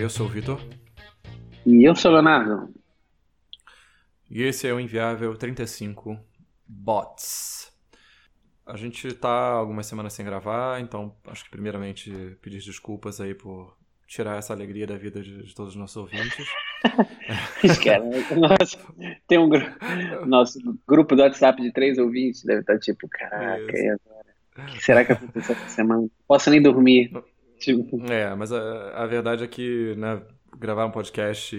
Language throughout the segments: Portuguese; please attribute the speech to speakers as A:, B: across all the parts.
A: Eu sou o Vitor.
B: E eu sou o Leonardo.
A: E esse é o Inviável 35 Bots. A gente tá algumas semanas sem gravar, então acho que primeiramente pedir desculpas aí por tirar essa alegria da vida de, de todos os nossos ouvintes.
B: Nossa, tem um grupo. Nosso grupo do WhatsApp de três ouvintes deve estar tipo, caraca, e agora? O que será que aconteceu essa semana? Não posso nem dormir.
A: Tipo... É, mas a, a verdade é que né, gravar um podcast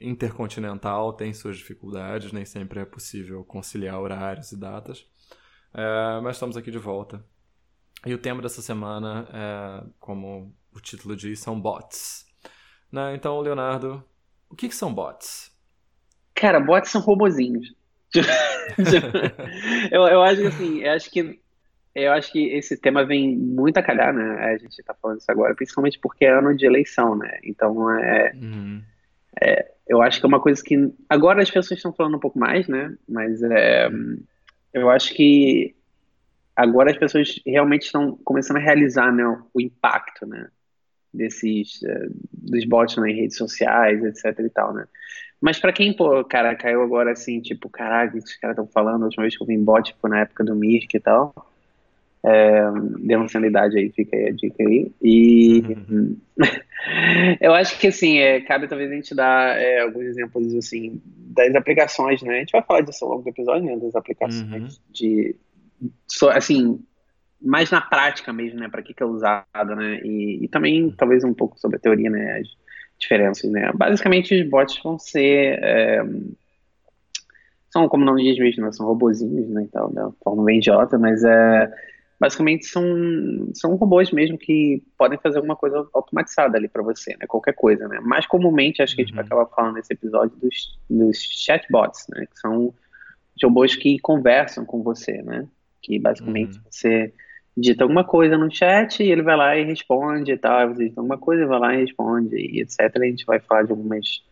A: intercontinental tem suas dificuldades, nem sempre é possível conciliar horários e datas. É, mas estamos aqui de volta. E o tema dessa semana, é, como o título diz, são bots. Né? Então, Leonardo, o que, que são bots?
B: Cara, bots são robozinhos. eu, eu acho que assim, eu acho que eu acho que esse tema vem muito a calhar, né? A gente tá falando isso agora, principalmente porque é ano de eleição, né? Então é, uhum. é eu acho que é uma coisa que agora as pessoas estão falando um pouco mais, né? Mas é, eu acho que agora as pessoas realmente estão começando a realizar né, o impacto, né? Desses uh, dos bots nas redes sociais, etc e tal, né? Mas para quem, pô, cara, caiu agora assim, tipo, caraca, os caras estão falando, a última vez que eu vi em bot, tipo, na época do Mirk e tal. É, dê uma sanidade aí, fica aí a dica aí. E uhum. eu acho que assim, é, cabe talvez a gente dar é, alguns exemplos assim das aplicações, né? A gente vai falar disso ao longo do episódio, né? Das aplicações uhum. de assim, mais na prática mesmo, né? Para que, que é usado, né? E, e, também talvez um pouco sobre a teoria, né? As diferenças, né? Basicamente os bots vão ser é, são, como o nome diz mesmo, né? são robozinhos, né, e tal, da forma bem idiota, mas é basicamente são, são robôs mesmo que podem fazer alguma coisa automatizada ali para você, né? Qualquer coisa, né? Mais comumente, acho que a gente vai acabar falando nesse episódio dos, dos chatbots, né? Que são robôs que conversam com você, né? Que basicamente uhum. você digita alguma coisa no chat e ele vai lá e responde e tal. Você digita alguma coisa e vai lá e responde e etc. A gente vai falar de algumas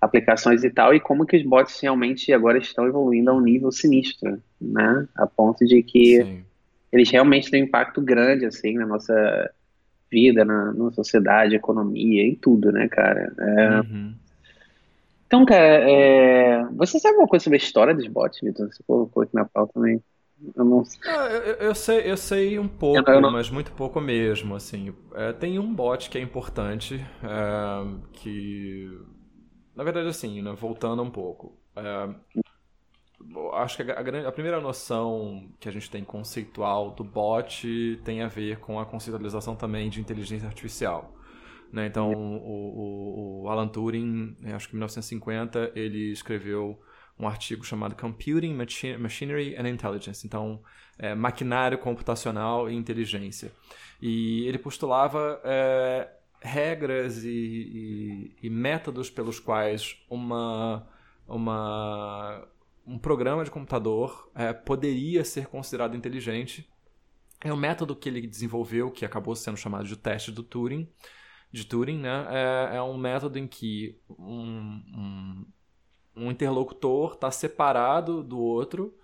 B: aplicações e tal, e como que os bots realmente agora estão evoluindo a um nível sinistro, né? A ponto de que Sim eles realmente têm um impacto grande, assim, na nossa vida, na, na sociedade, economia, em tudo, né, cara? É... Uhum. Então, cara, é... você sabe alguma coisa sobre a história dos bots, Vitor? Você colocou aqui na pauta também.
A: Eu, não... ah, eu, eu, sei, eu sei um pouco, não... mas muito pouco mesmo, assim. É, tem um bot que é importante, é, que... Na verdade, assim, né, voltando um pouco. Acho que a, a, a, primeira noção que a gente tem conceitual do bot tem a ver com a conceitualização também de inteligência artificial. Né? Então, o, o, o, Alan Turing, acho que em 1950, ele escreveu um artigo chamado Computing, Machinery and Intelligence. Então, é, maquinário computacional e inteligência. E ele postulava é, regras e, e, e métodos pelos quais uma, uma um programa de computador é, poderia ser considerado inteligente. É um método que ele desenvolveu, que acabou sendo chamado de teste do Turing, de Turing, né? É, é um método em que um, um, um interlocutor está separado do outro,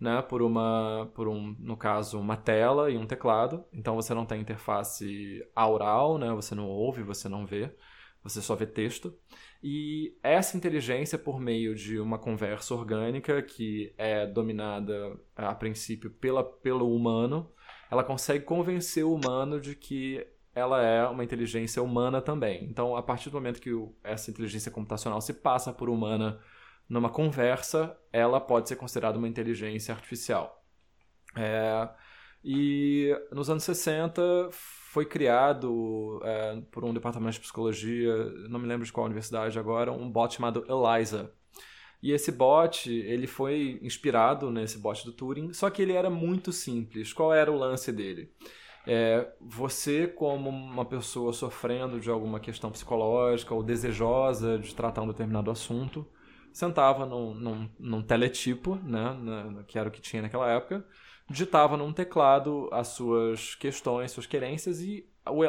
A: né? Por uma, por um, no caso, uma tela e um teclado. Então você não tem interface aural, né? Você não ouve, você não vê, você só vê texto. E essa inteligência, por meio de uma conversa orgânica, que é dominada a princípio pela, pelo humano, ela consegue convencer o humano de que ela é uma inteligência humana também. Então, a partir do momento que essa inteligência computacional se passa por humana numa conversa, ela pode ser considerada uma inteligência artificial. É, e nos anos 60 foi criado é, por um departamento de psicologia, não me lembro de qual universidade agora, um bot chamado Eliza. E esse bot, ele foi inspirado nesse bot do Turing, só que ele era muito simples. Qual era o lance dele? É, você, como uma pessoa sofrendo de alguma questão psicológica ou desejosa de tratar um determinado assunto, sentava num, num, num teletipo, né, na, que era o que tinha naquela época, digitava num teclado as suas questões, suas querências e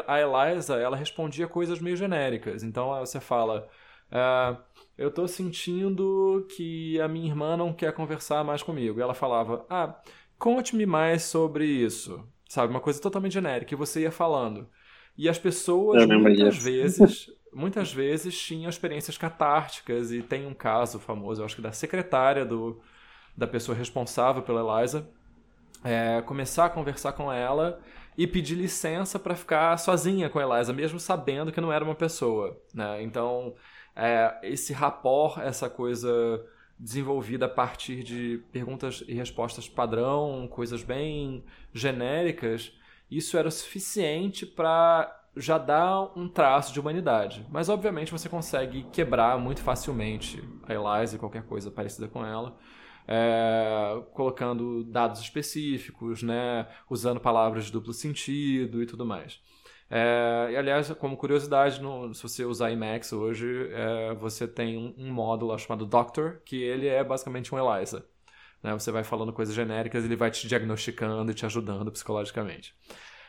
A: a Eliza ela respondia coisas meio genéricas. Então você fala, ah, eu estou sentindo que a minha irmã não quer conversar mais comigo. E ela falava, ah, conte-me mais sobre isso. Sabe, uma coisa totalmente genérica. E você ia falando. E as pessoas, muitas vezes, muitas vezes tinham experiências catárticas e tem um caso famoso, eu acho que da secretária do, da pessoa responsável pela Eliza, é, começar a conversar com ela e pedir licença para ficar sozinha com a Eliza, mesmo sabendo que não era uma pessoa. Né? Então, é, esse rapport, essa coisa desenvolvida a partir de perguntas e respostas padrão, coisas bem genéricas, isso era o suficiente para já dar um traço de humanidade. Mas obviamente você consegue quebrar muito facilmente a Eliza e qualquer coisa parecida com ela. É, colocando dados específicos, né, usando palavras de duplo sentido e tudo mais. É, e, aliás, como curiosidade, no, se você usar Emacs hoje, é, você tem um, um, módulo chamado Doctor, que ele é basicamente um ELISA. Né? Você vai falando coisas genéricas, ele vai te diagnosticando e te ajudando psicologicamente.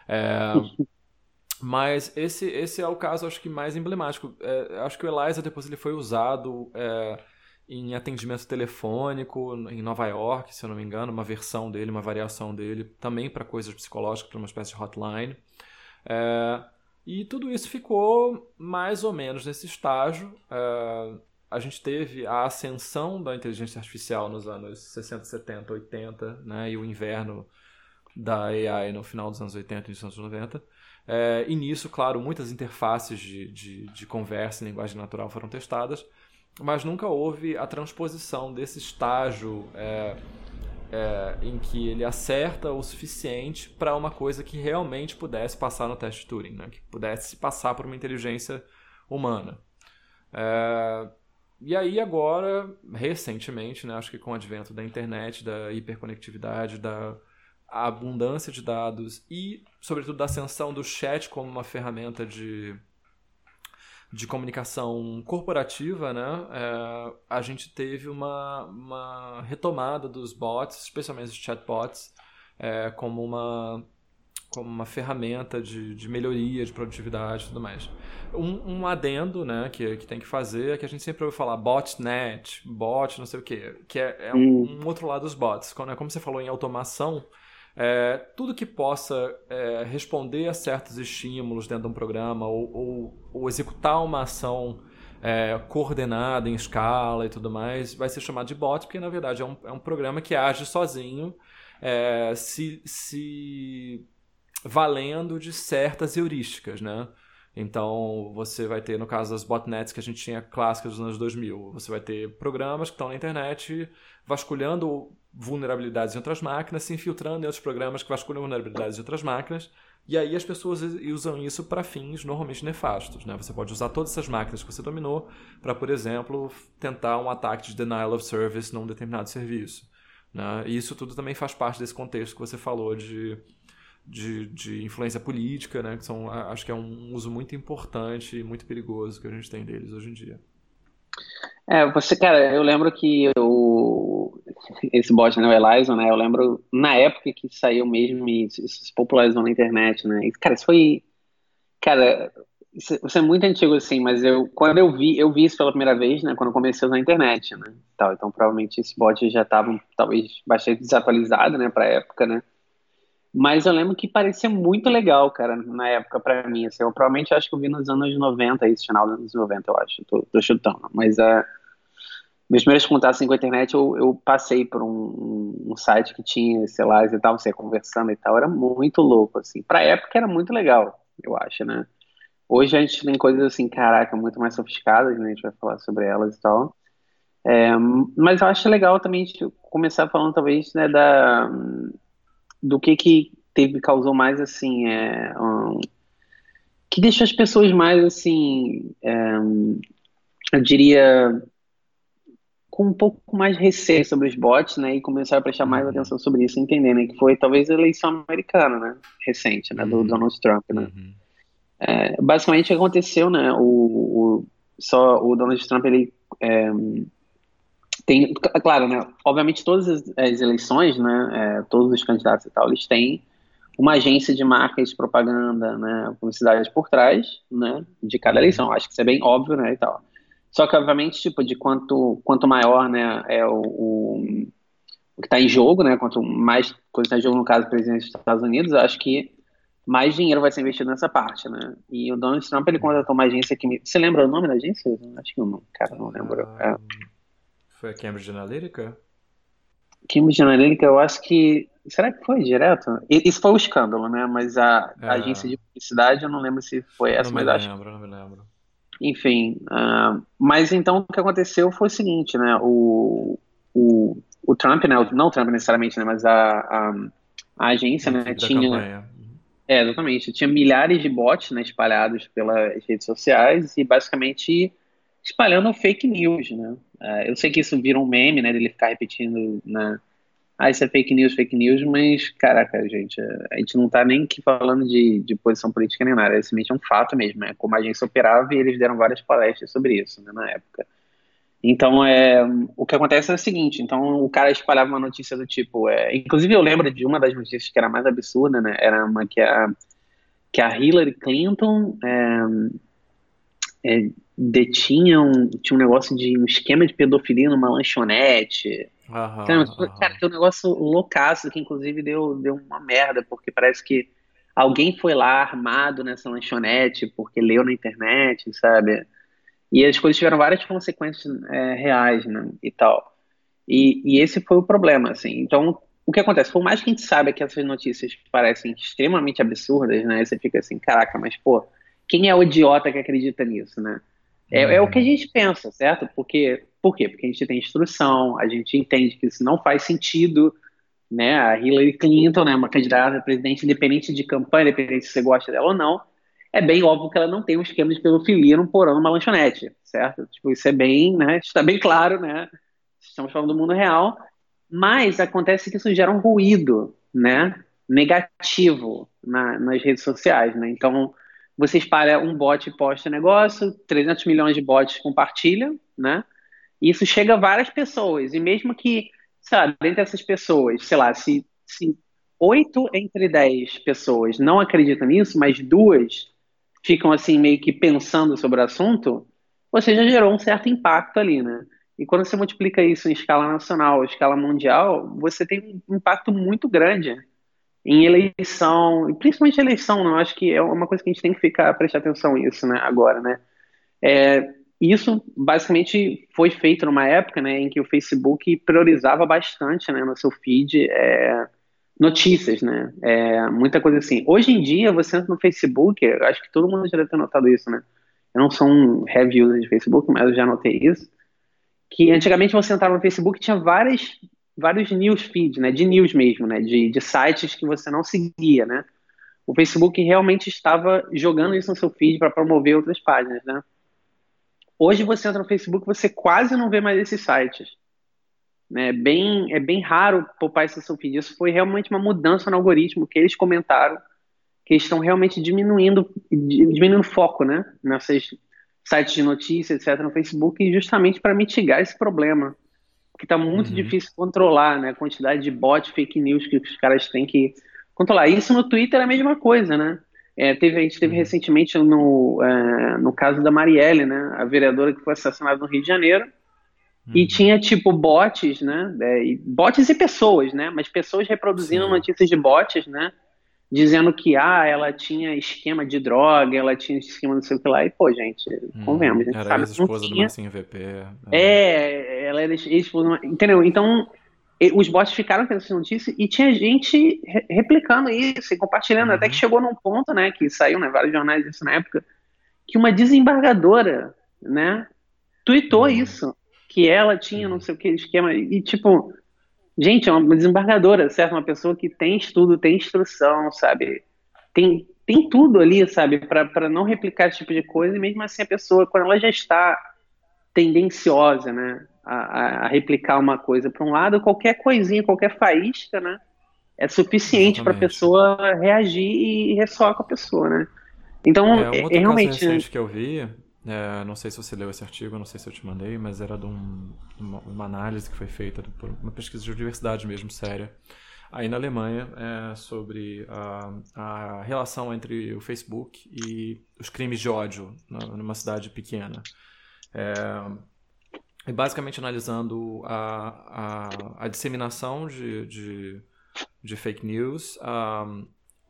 A: É, mas esse, esse é o caso, acho que mais emblemático. É, acho que o ELISA depois ele foi usado é, em atendimento telefônico em Nova York, se eu não me engano, uma versão dele, uma variação dele, também para coisas psicológicas, para uma espécie de hotline. É, e tudo isso ficou mais ou menos nesse estágio. É, a gente teve a ascensão da inteligência artificial nos anos 60, 70, 80, né, e o inverno da AI no final dos anos 80 e dos anos 90. É, e nisso, claro, muitas interfaces de, de, de conversa em linguagem natural foram testadas, mas nunca houve a transposição desse estágio é, é, em que ele acerta o suficiente para uma coisa que realmente pudesse passar no teste de Turing, né? que pudesse passar por uma inteligência humana. É, e aí agora, recentemente, né, acho que com o advento da internet, da hiperconectividade, da abundância de dados e, sobretudo, da ascensão do chat como uma ferramenta de de comunicação corporativa, né, é, a gente teve uma, uma retomada dos bots, especialmente os chatbots, é, como uma como uma ferramenta de, de melhoria de produtividade e tudo mais. Um, um adendo né, que, que tem que fazer é que a gente sempre ouve falar botnet, bot, não sei o quê, que é, é um, hum. um, outro lado dos bots. Como, como você falou em automação, é, tudo que possa é, responder a certos estímulos dentro de um programa ou, ou, ou executar uma ação é, coordenada em escala e tudo mais, vai ser chamado de bot, porque na verdade é um, é um programa que age sozinho, é, se, se valendo de certas heurísticas, né? Então, você vai ter, no caso das botnets que a gente tinha clássicas dos anos 2000, você vai ter programas que estão na internet vasculhando vulnerabilidades em outras máquinas, se infiltrando em outros programas que vasculham vulnerabilidades em outras máquinas, e aí as pessoas usam isso para fins normalmente nefastos. Né? Você pode usar todas essas máquinas que você dominou para, por exemplo, tentar um ataque de denial of service num determinado serviço. Né? E isso tudo também faz parte desse contexto que você falou de, de, de influência política, né? que são, acho que é um uso muito importante e muito perigoso que a gente tem deles hoje em dia.
B: É, você, cara, eu lembro que o, esse bot, né, o Elyson, né, eu lembro na época que saiu mesmo e se popularizou na internet, né, e, cara, isso foi, cara, isso, isso, é muito antigo, assim, mas eu, quando eu vi, eu vi isso pela primeira vez, né, quando comecei a usar a internet, né, tal, então provavelmente esse bot já estava, talvez, bastante desatualizado, né, pra época, né, mas eu lembro que parecia muito legal, cara, na época para mim. Assim, eu provavelmente acho que eu vi nos anos 90, esse final dos anos 90, eu acho. Tô, tô chutando. Mas uh, meus primeiros contatos assim, com a internet, eu, eu passei por um, um, site que tinha, sei lá, e tal, você conversando e tal. Era muito louco, assim. Pra época era muito legal, eu acho, né? Hoje a gente tem coisas assim, caraca, muito mais sofisticadas, né? A gente vai falar sobre elas e tal. É, mas eu acho legal também começar falando, talvez, né, da do que que teve causou mais assim é, um, que deixou as pessoas mais assim é, eu diria com um pouco mais receio sobre os bots, né, e começaram a prestar mais uhum. atenção sobre isso, entender, né, que foi talvez a eleição americana, né, recente, né, do uhum. Donald Trump, né. Uhum. É, basicamente o que aconteceu, né, o, o, só o Donald Trump ele é, tem, claro, né? Obviamente todas as, as eleições, né? É, todos os candidatos e tal, eles têm uma agência de marcas, propaganda, né? Publicidade por trás, né? De cada uhum. eleição. Acho que isso é bem óbvio, né? E tal. Só que obviamente, tipo, de quanto quanto maior, né? É o, o, o que está em jogo, né? Quanto mais coisa está em jogo no caso do presidente dos Estados Unidos, acho que mais dinheiro vai ser investido nessa parte, né? E o Donald Trump, ele contratou uma agência que... Me... Você lembra o nome da agência? Acho que não, cara, não lembro. Ah,
A: é. Foi a Cambridge Analytica?
B: Cambridge Analytica, eu acho que... Será que foi direto? Isso foi o escândalo, né? Mas a, é. a agência de publicidade, eu não lembro se foi essa,
A: não
B: mas
A: me
B: acho...
A: lembro, não me lembro.
B: Enfim, uh, mas então o que aconteceu foi o seguinte, né? O, o, o Trump, né? Não o Trump necessariamente, né? Mas a, a, a agência, né? Tinha... Campanha é, exatamente. Tinha milhares de bots né, espalhados pelas redes sociais e basicamente espalhando fake news, né? Uh, eu sei que isso vira um meme, né, dele ficar repetindo, né? Ah, isso é fake news, fake news, mas, caraca, gente, a gente não tá nem aqui falando de, de posição política nem nada, é um fato mesmo, né? Como a agência operava e eles deram várias palestras sobre isso, né, na época. Então, é, o que acontece é o seguinte, então o cara espalhava uma notícia do tipo, é, inclusive eu lembro de uma das notícias que era mais absurda, né, era uma que a, que a Hillary Clinton é, é, detinha um, tinha um negócio de um esquema de pedofilia numa lanchonete,
A: Aham,
B: então,
A: aham.
B: cara, tem um negócio loucaço que inclusive deu, deu uma merda, porque parece que alguém foi lá armado nessa lanchonete porque leu na internet, sabe? E as coisas tiveram várias consequências é, reais, né, e tal. E, e, esse foi o problema, assim. Então, o que acontece? Por mais que a gente saiba que essas notícias parecem extremamente absurdas, né, você fica assim, caraca, mas, pô, quem é o idiota que acredita nisso, né? É, é, o que a gente pensa, certo? Porque, por quê? Porque a gente tem instrução, a gente entende que isso não faz sentido, né? A Hillary Clinton, né, uma candidata a presidente independente de campanha, independente se você gosta dela ou não, é bem óbvio que ela não tem um esquema de pedofilia num porão numa lanchonete, certo? Tipo, isso é bem, né? Está bem claro, né? Estamos falando do mundo real, mas acontece que isso gera um ruído, né? Negativo na, nas redes sociais, né? Então, você espalha um bot e posta negócio, 300 milhões de bots compartilham, né? E isso chega a várias pessoas, e mesmo que, sabe, dentre essas pessoas, sei lá, se, se 8 entre 10 pessoas não acreditam nisso, mas duas ficam assim meio que pensando sobre o assunto, você já gerou um certo impacto ali, né? E quando você multiplica isso em escala nacional, escala mundial, você tem um impacto muito grande em eleição, principalmente eleição, não? Acho que é uma coisa que a gente tem que ficar prestar atenção nisso, né? Agora, né? É, isso basicamente foi feito numa época, né, em que o Facebook priorizava bastante, né, no seu feed. É, notícias, né? É, muita coisa assim. Hoje em dia, você entra no Facebook, acho que todo mundo já deve ter notado isso, né? Eu não sou um heavy user de Facebook, mas eu já notei isso. Que antigamente você entrava no Facebook e tinha várias, vários news feeds, né? De news mesmo, né? De, de sites que você não seguia, né? O Facebook realmente estava jogando isso no seu feed para promover outras páginas, né? Hoje você entra no Facebook, você quase não vê mais esses sites. Né? Bem, é bem raro poupar esse seu feed. Isso foi realmente uma mudança no algoritmo que eles comentaram, que eles estão realmente diminuindo, diminuindo foco, né? Nessas sites de notícias, etc., no Facebook, justamente para mitigar esse problema, que está muito uhum. difícil controlar, né? A quantidade de bot, fake news que os caras têm que controlar. Isso no Twitter é a mesma coisa, né? É, teve, a gente teve uhum. recentemente no, é, no caso da Marielle, né? A vereadora que foi assassinada no Rio de Janeiro e uhum. tinha, tipo, bots, né? É, bots e pessoas, né? Mas pessoas reproduzindo Sim. notícias de bots, né? Dizendo que, ah, ela tinha esquema de droga, ela tinha esquema não sei o que lá. E, pô, gente, hum, convenhamos. A gente
A: era ex-esposa do Marcinho VP.
B: É, é ela era ex-esposa... Entendeu? Então, os bots ficaram tendo essa notícia e tinha gente re replicando isso e compartilhando. Uhum. Até que chegou num ponto, né? Que saiu, né? Vários jornais isso na época. Que uma desembargadora, né? Tweetou uhum. isso que ela tinha não sei o que esquema. E, tipo, gente, é uma desembargadora, certo? Uma pessoa que tem estudo, tem instrução, sabe? Tem, tem tudo ali, sabe? para não replicar esse tipo de coisa. E mesmo assim, a pessoa, quando ela já está tendenciosa, né? A, a replicar uma coisa para um lado, qualquer coisinha, qualquer faísca, né? É suficiente para a pessoa reagir e ressoar com a pessoa, né? Então,
A: é, um outro é, realmente. Caso que eu vi é, não sei se você leu esse artigo, não sei se eu te mandei, mas era de um, uma, uma, análise que foi feita por uma pesquisa de universidade mesmo, séria, aí na Alemanha, é, sobre a, a, relação entre o Facebook e os crimes de ódio numa cidade pequena. É, e basicamente analisando a, a, a disseminação de, de, de, fake news,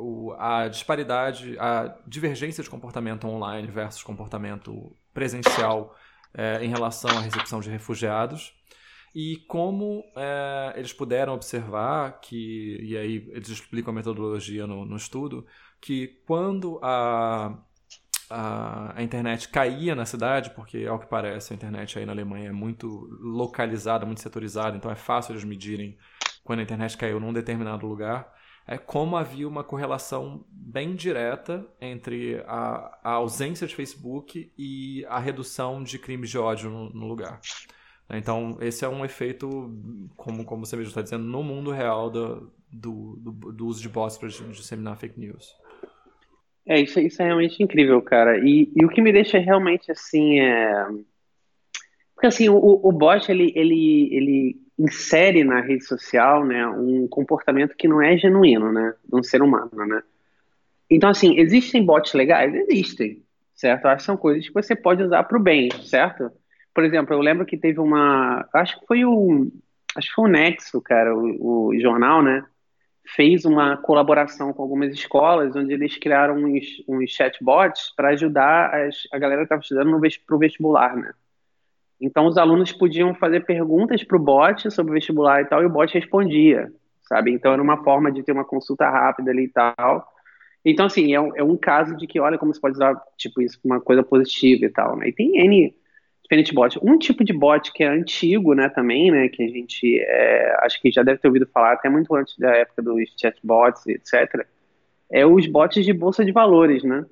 A: o, a disparidade, a divergência de comportamento online versus comportamento presencial é, em relação à recepção de refugiados. E como é, eles puderam observar que, e aí eles explicam a metodologia no, no estudo, que quando a, a, a, internet caía na cidade, porque ao que parece a internet aí na Alemanha é muito localizada, muito setorizada, então é fácil eles medirem quando a internet caiu num determinado lugar, é como havia uma correlação bem direta entre a, a ausência de Facebook e a redução de crimes de ódio no, no lugar. Então, esse é um efeito, como, como você mesmo está dizendo, no mundo real do, do, do, do uso de bots para disseminar fake news.
B: É, isso, isso é realmente incrível, cara. E, e o que me deixa realmente assim é. Porque assim, o, o bot ele, ele, ele insere na rede social né, um comportamento que não é genuíno, né? De um ser humano, né? Então, assim, existem bots legais? Existem, certo? Acho que são coisas que você pode usar para o bem, certo? Por exemplo, eu lembro que teve uma. Acho que foi o. Acho que foi o Nexo, cara, o, o jornal, né? Fez uma colaboração com algumas escolas, onde eles criaram uns, uns chatbots para ajudar as, a galera que estava estudando para o vestibular, né? Então, os alunos podiam fazer perguntas para o bot sobre o vestibular e tal, e o bot respondia, sabe? Então, era uma forma de ter uma consulta rápida ali e tal. Então, assim, é um, é um caso de que, olha como você pode usar, tipo, isso uma coisa positiva e tal, né? E tem N diferentes bots. Um tipo de bot que é antigo, né, também, né, que a gente é, acho que já deve ter ouvido falar até muito antes da época dos chatbots, etc. É os bots de bolsa de valores, né,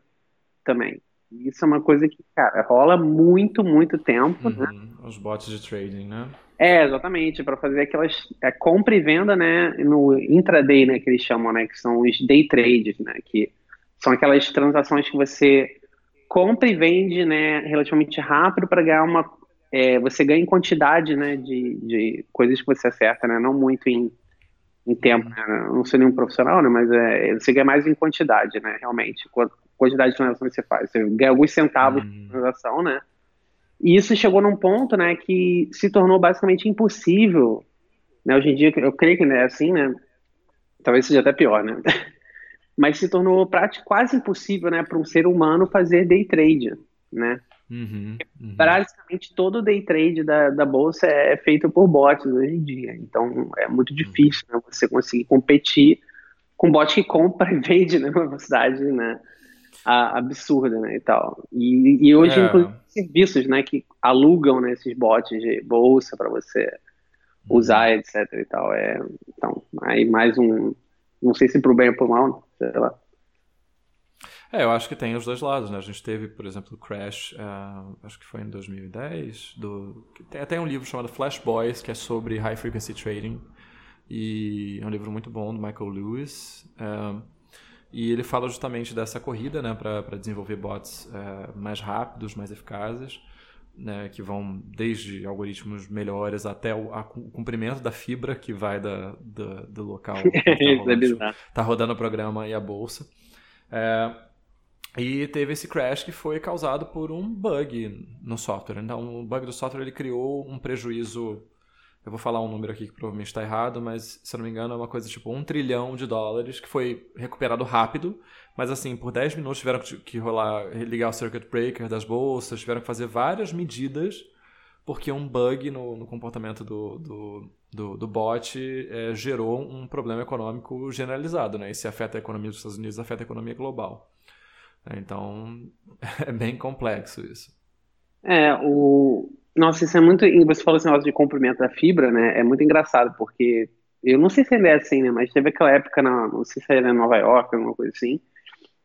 B: também. Isso é uma coisa que, cara, rola muito, muito tempo, né? uhum,
A: né? Os bots de trading, né?
B: É, exatamente, para fazer aquelas é, compra e venda, né, no intraday, né, que eles chamam, né, que são os day trades, né, que são aquelas transações que você compra e vende né, relativamente rápido para ganhar uma. É, você ganha em quantidade né, de, de coisas que você acerta, né, não muito em, em tempo. Né? Não sou nenhum profissional, né, mas é, você ganha mais em quantidade, né, realmente. Quantidade de transações que você faz. Você ganha alguns centavos uhum. de transação, né? E isso chegou num ponto né, que se tornou basicamente impossível. Né, hoje em dia, eu creio que é assim, né? Talvez seja até pior, né? mas se tornou prático, quase impossível né, para um ser humano fazer day trade. Né? Uhum, uhum. Basicamente, todo day trade da, da bolsa é feito por bots hoje em dia. Então, é muito difícil né, você conseguir competir com bot que compra e vende numa velocidade né, absurda né, e tal. E, e hoje, é. inclusive, serviços né, que alugam né, esses bots de bolsa para você usar, uhum. etc. E tal. É, então, aí mais um. Não sei se pro bem ou pro mal, sei lá.
A: É, eu acho que tem os dois lados, né? A gente teve, por exemplo, o Crash, uh, acho que foi em 2010, do... tem até um livro chamado Flash Boys, que é sobre High Frequency Trading, e é um livro muito bom do Michael Lewis, uh, e ele fala justamente dessa corrida, né, para desenvolver bots uh, mais rápidos, mais eficazes, né, que vão desde algoritmos melhores até o, a, o comprimento da fibra que vai da, da do local está tá rodando o programa e a bolsa. É, e teve esse crash que foi causado por um bug no software. Então, o bug do software ele criou um prejuízo. Eu vou falar um número aqui que provavelmente está errado, mas se eu não me engano é uma coisa tipo um trilhão de dólares que foi recuperado rápido mas assim, por 10 minutos tiveram que rolar, ligar o circuit breaker das bolsas, tiveram que fazer várias medidas, porque um bug no, no comportamento do, do, do, do bot é, gerou um problema econômico generalizado, né? E se afeta a economia dos Estados Unidos, afeta a economia global. Então, é bem complexo isso.
B: É, o... Nossa, isso é muito... Você falou esse negócio de comprimento da fibra, né? É muito engraçado, porque... Eu não sei se ainda é assim, né? Mas teve aquela época, na... não sei se era em Nova York, alguma coisa assim,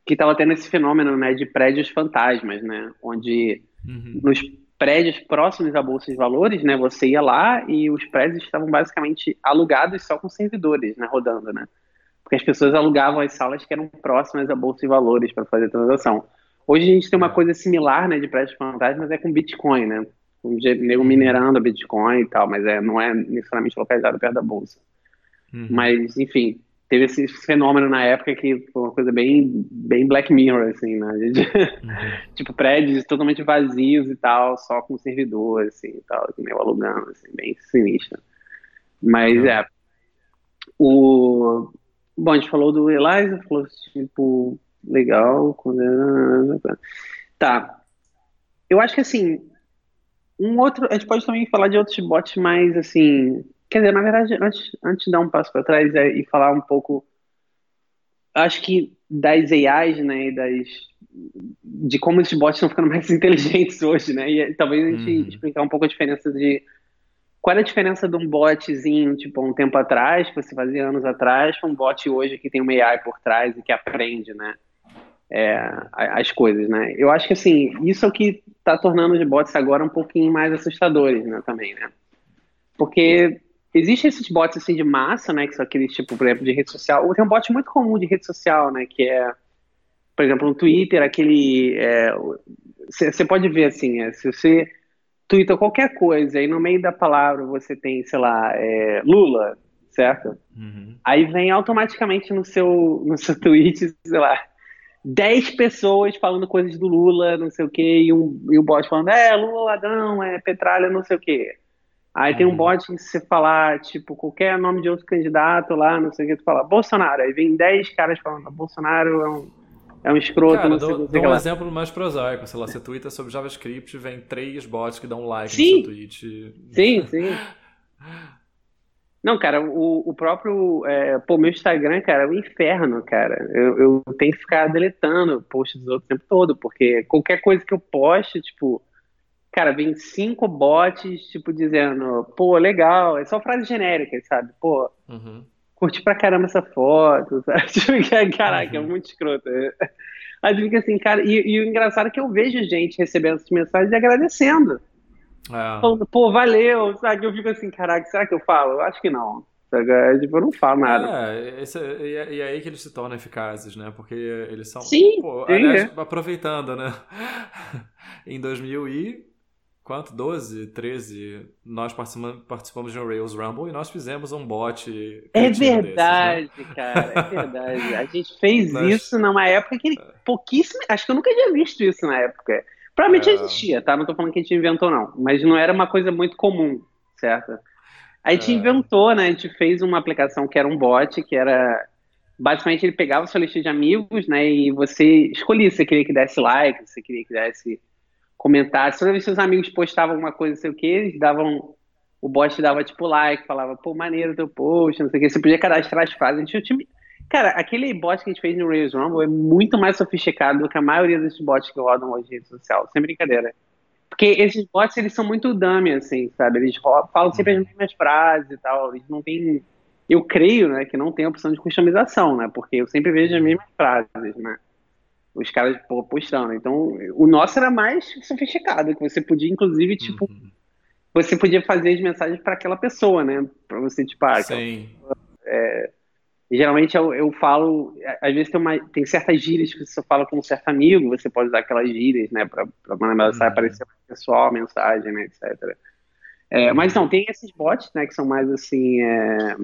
B: que estava tendo esse fenômeno né, de prédios fantasmas, né, onde uhum. nos prédios próximos à bolsa de valores, né, você ia lá e os prédios estavam basicamente alugados só com servidores, né, rodando, né, porque as pessoas alugavam as salas que eram próximas à bolsa de valores para fazer transação. Hoje a gente tem uma é. coisa similar, né, de prédios fantasmas, é com Bitcoin, né, um nego uhum. minerando a Bitcoin e tal, mas é, não é necessariamente localizado perto da bolsa. Uhum. Mas, enfim, teve esse fenômeno na época que foi uma coisa bem, bem Black Mirror, assim, né? Gente, uhum. tipo, prédios totalmente vazios e tal, só com servidor, assim, e tal, meio alugando, assim, bem sinistro. Mas, uhum. é, o... Bom, a gente falou do Eliza, falou tipo, legal. Tá. Eu acho que assim, um outro. A gente pode também falar de outros bots mais assim. Quer dizer, na verdade, antes, antes de dar um passo para trás é, e falar um pouco. Acho que das AIs, né, e das, de como esses bots estão ficando mais inteligentes hoje, né, e talvez a gente uhum. explicar um pouco a diferença de qual é a diferença de um botzinho, tipo, um tempo atrás, que você fazia anos atrás, para um bot hoje que tem uma AI por trás e que aprende, né? É, as coisas, né? Eu acho que, assim, isso é o que está tornando os bots agora um pouquinho mais assustadores, né, também, né? Porque existem esses bots, assim, de massa, né, que são aqueles, tipo, por exemplo, de rede social. Tem um bot muito comum de rede social, né, que é, por exemplo, no Twitter, aquele... Você é, pode ver, assim, é, se você twitta qualquer coisa e no meio da palavra você tem, sei lá, é, Lula, certo? Uhum. Aí vem automaticamente no seu, no seu tweet, sei lá, 10 pessoas falando coisas do Lula, não sei o quê, e, um, e o bot falando, é, Lula ladrão, é petralha, não sei o quê. Aí tem um uhum. bot que você falar, tipo, qualquer nome de outro candidato lá, não sei o que, tu fala, Bolsonaro. Aí vem 10 caras falando, Bolsonaro é um é um escroto. Cara,
A: não sei, dou, dou um exemplo mais prosaico. Sei lá, você twitta sobre JavaScript, vem três bots que dão um like sim. no seu tweet.
B: Sim, sim. Não, cara, o, o próprio. É, pô, meu Instagram, cara, é um inferno, cara. Eu, eu tenho que ficar deletando posts dos outros o tempo todo, porque qualquer coisa que eu poste, tipo. Cara, vem cinco bots, tipo, dizendo, pô, legal. É só frase genérica, sabe? Pô, uhum curti pra caramba essa foto, sabe? Tipo, caraca, é uhum. é muito escroto. Aí fica assim, cara, e, e, o engraçado é que eu vejo gente recebendo essas mensagens e agradecendo. É. Falando, pô, valeu, sabe? Eu fico assim, caraca, será que eu falo? Eu acho que não. Tipo, eu não falo nada.
A: É, esse, e, é, é aí que eles se tornam eficazes, né? Porque eles são.
B: Sim,
A: pô,
B: sim
A: aliás,
B: é.
A: aproveitando, né? em 2000 e quanto? 12, 13, nós participamos, participamos de um Rails Rumble e nós fizemos um bot.
B: É verdade, desses, né? cara, é verdade. A gente fez nós... isso numa época que é. pouquíssimo. Acho que eu nunca tinha visto isso na época. Provavelmente é... existia, tá? Não tô falando que a gente inventou, não. Mas não era uma coisa muito comum, certo? A gente é... inventou, né? A gente fez uma aplicação que era um bot, que era. Basicamente, ele pegava sua lista de amigos, né? E você escolhia se você queria que desse like, se você queria que desse comentários. Toda vez que seus amigos postavam alguma coisa, não sei o que, eles davam. O bot dava tipo like, falava, pô, maneiro teu post, não sei o que. Você podia cadastrar as frases. A gente time... Cara, aquele bot que a gente fez no Rails Rumble é muito mais sofisticado do que a maioria desses bots que rodam hoje em rede social. Sem brincadeira. Porque esses bots, eles são muito dummy, assim, sabe? Eles falam sempre as uhum. mesmas frases e tal. Eles não têm. Eu creio, né, que não tem opção de customização, né? Porque eu sempre vejo as uhum. mesmas frases, né? os caras postando. Então, o nosso era mais sofisticado, que você podia, inclusive, tipo, uhum. você podia fazer as mensagens para aquela pessoa, né? Para você, tipo, ah,
A: Sim.
B: É, geralmente eu, eu, falo, às vezes tem, uma, tem certas gírias que você só fala com um certo amigo, você pode usar aquelas gírias, né? Para mandar uhum. aparecer pessoal, mensagem, né? Etc. É, mas não, tem esses bots, né? Que são mais assim. É,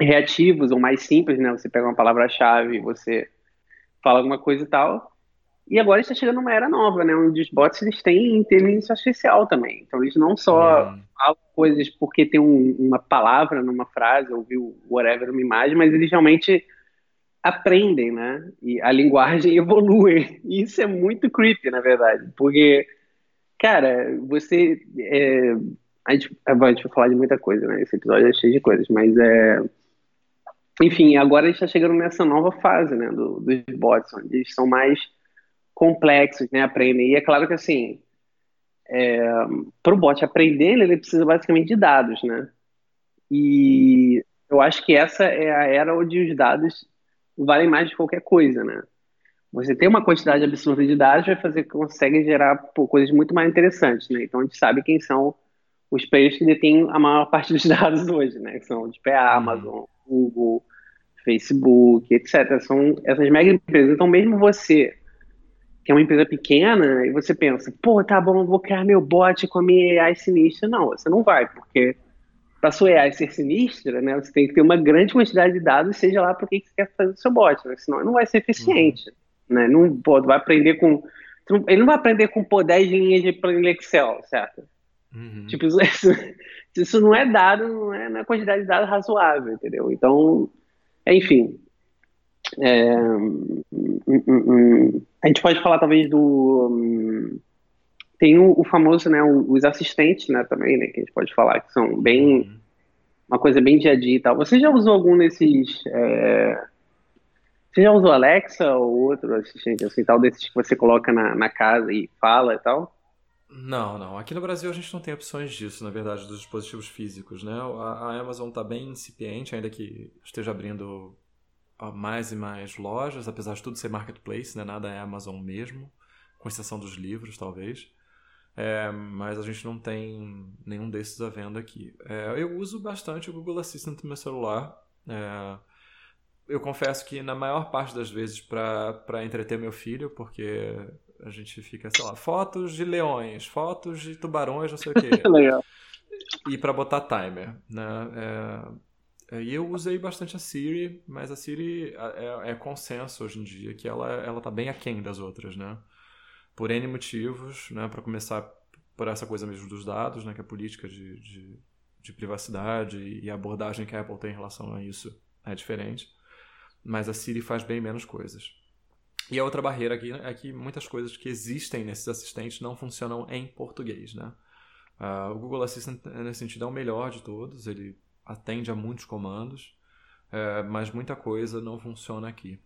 B: reativos ou mais simples, né? Você pega uma palavra-chave, você fala alguma coisa e tal. E agora está chegando uma era nova, né? Onde os bots eles têm inteligência artificial também. Então eles não só uhum. falam coisas porque tem um, uma palavra numa frase, ou viu whatever, uma imagem, mas eles realmente aprendem, né? E a linguagem evolui. E isso é muito creepy, na verdade. Porque, cara, você. É, a, gente, a gente vai falar de muita coisa, né? Esse episódio é cheio de coisas, mas é enfim, agora a gente está chegando nessa nova fase, né, do, dos bots, onde eles são mais complexos, né, aprendem. E é claro que, assim, é, para o bot aprender, ele precisa basicamente de dados, né? E eu acho que essa é a era onde os dados valem mais de qualquer coisa, né? Você tem uma quantidade absurda de dados vai fazer que consegue gerar pô, coisas muito mais interessantes, né? Então a gente sabe quem são os players que detêm a maior parte dos dados hoje, né? Que são tipo, é a uhum. Amazon, Google, Facebook, etc. São essas mega empresas. Então, mesmo você, que é uma empresa pequena, e você pensa, pô, tá bom, vou criar meu bot com a minha AI sinistra. Não, você não vai, porque para sua AI ser sinistra, né, você tem que ter uma grande quantidade de dados, seja lá para que você quer fazer o seu bot, né? senão não vai ser eficiente. Uhum. Né? Não pô, vai aprender com. Ele não vai aprender com pô, 10 linhas de Excel, certo? Uhum. Tipo, isso, isso, não é dado, não é na quantidade de dados razoável, entendeu? Então, Enfim, é, hum, hum, hum, a gente pode falar talvez do tem o, o famoso, né, os assistentes, né, também, né, que a gente pode falar que são bem uhum. uma coisa bem dia a dia e tal. Você já usou algum desses é, você já usou Alexa ou outro assistente assim tal desses que você coloca na, na casa e fala e tal?
A: Não, não. Aqui no Brasil a gente não tem opções disso, na verdade, dos dispositivos físicos, né? A, a Amazon está bem incipiente, ainda que esteja abrindo mais e mais lojas, apesar de tudo ser marketplace, né? Nada é Amazon mesmo, com exceção dos livros, talvez. É, mas a gente não tem nenhum desses à venda aqui. É, eu uso bastante o Google Assistant no meu celular. É, eu confesso que na maior parte das vezes para entreter meu filho, porque a gente fica, sei lá, fotos de leões, fotos de tubarões, não sei o quê.
B: Legal.
A: E para botar timer, né? É, e eu usei bastante a Siri, mas a Siri é, é, consenso hoje em dia que ela, ela tá bem aquém das outras, né? Por N motivos, né? Para começar por essa coisa mesmo dos dados, né? Que a política de, de, de privacidade e a abordagem que a Apple tem em relação a isso é diferente. Mas a Siri faz bem menos coisas. E a outra barreira aqui é que muitas coisas que existem nesses assistentes não funcionam em português, né? Uh, o Google Assistant, nesse sentido, é o melhor de todos, ele atende a muitos comandos, uh, mas muita coisa não funciona aqui.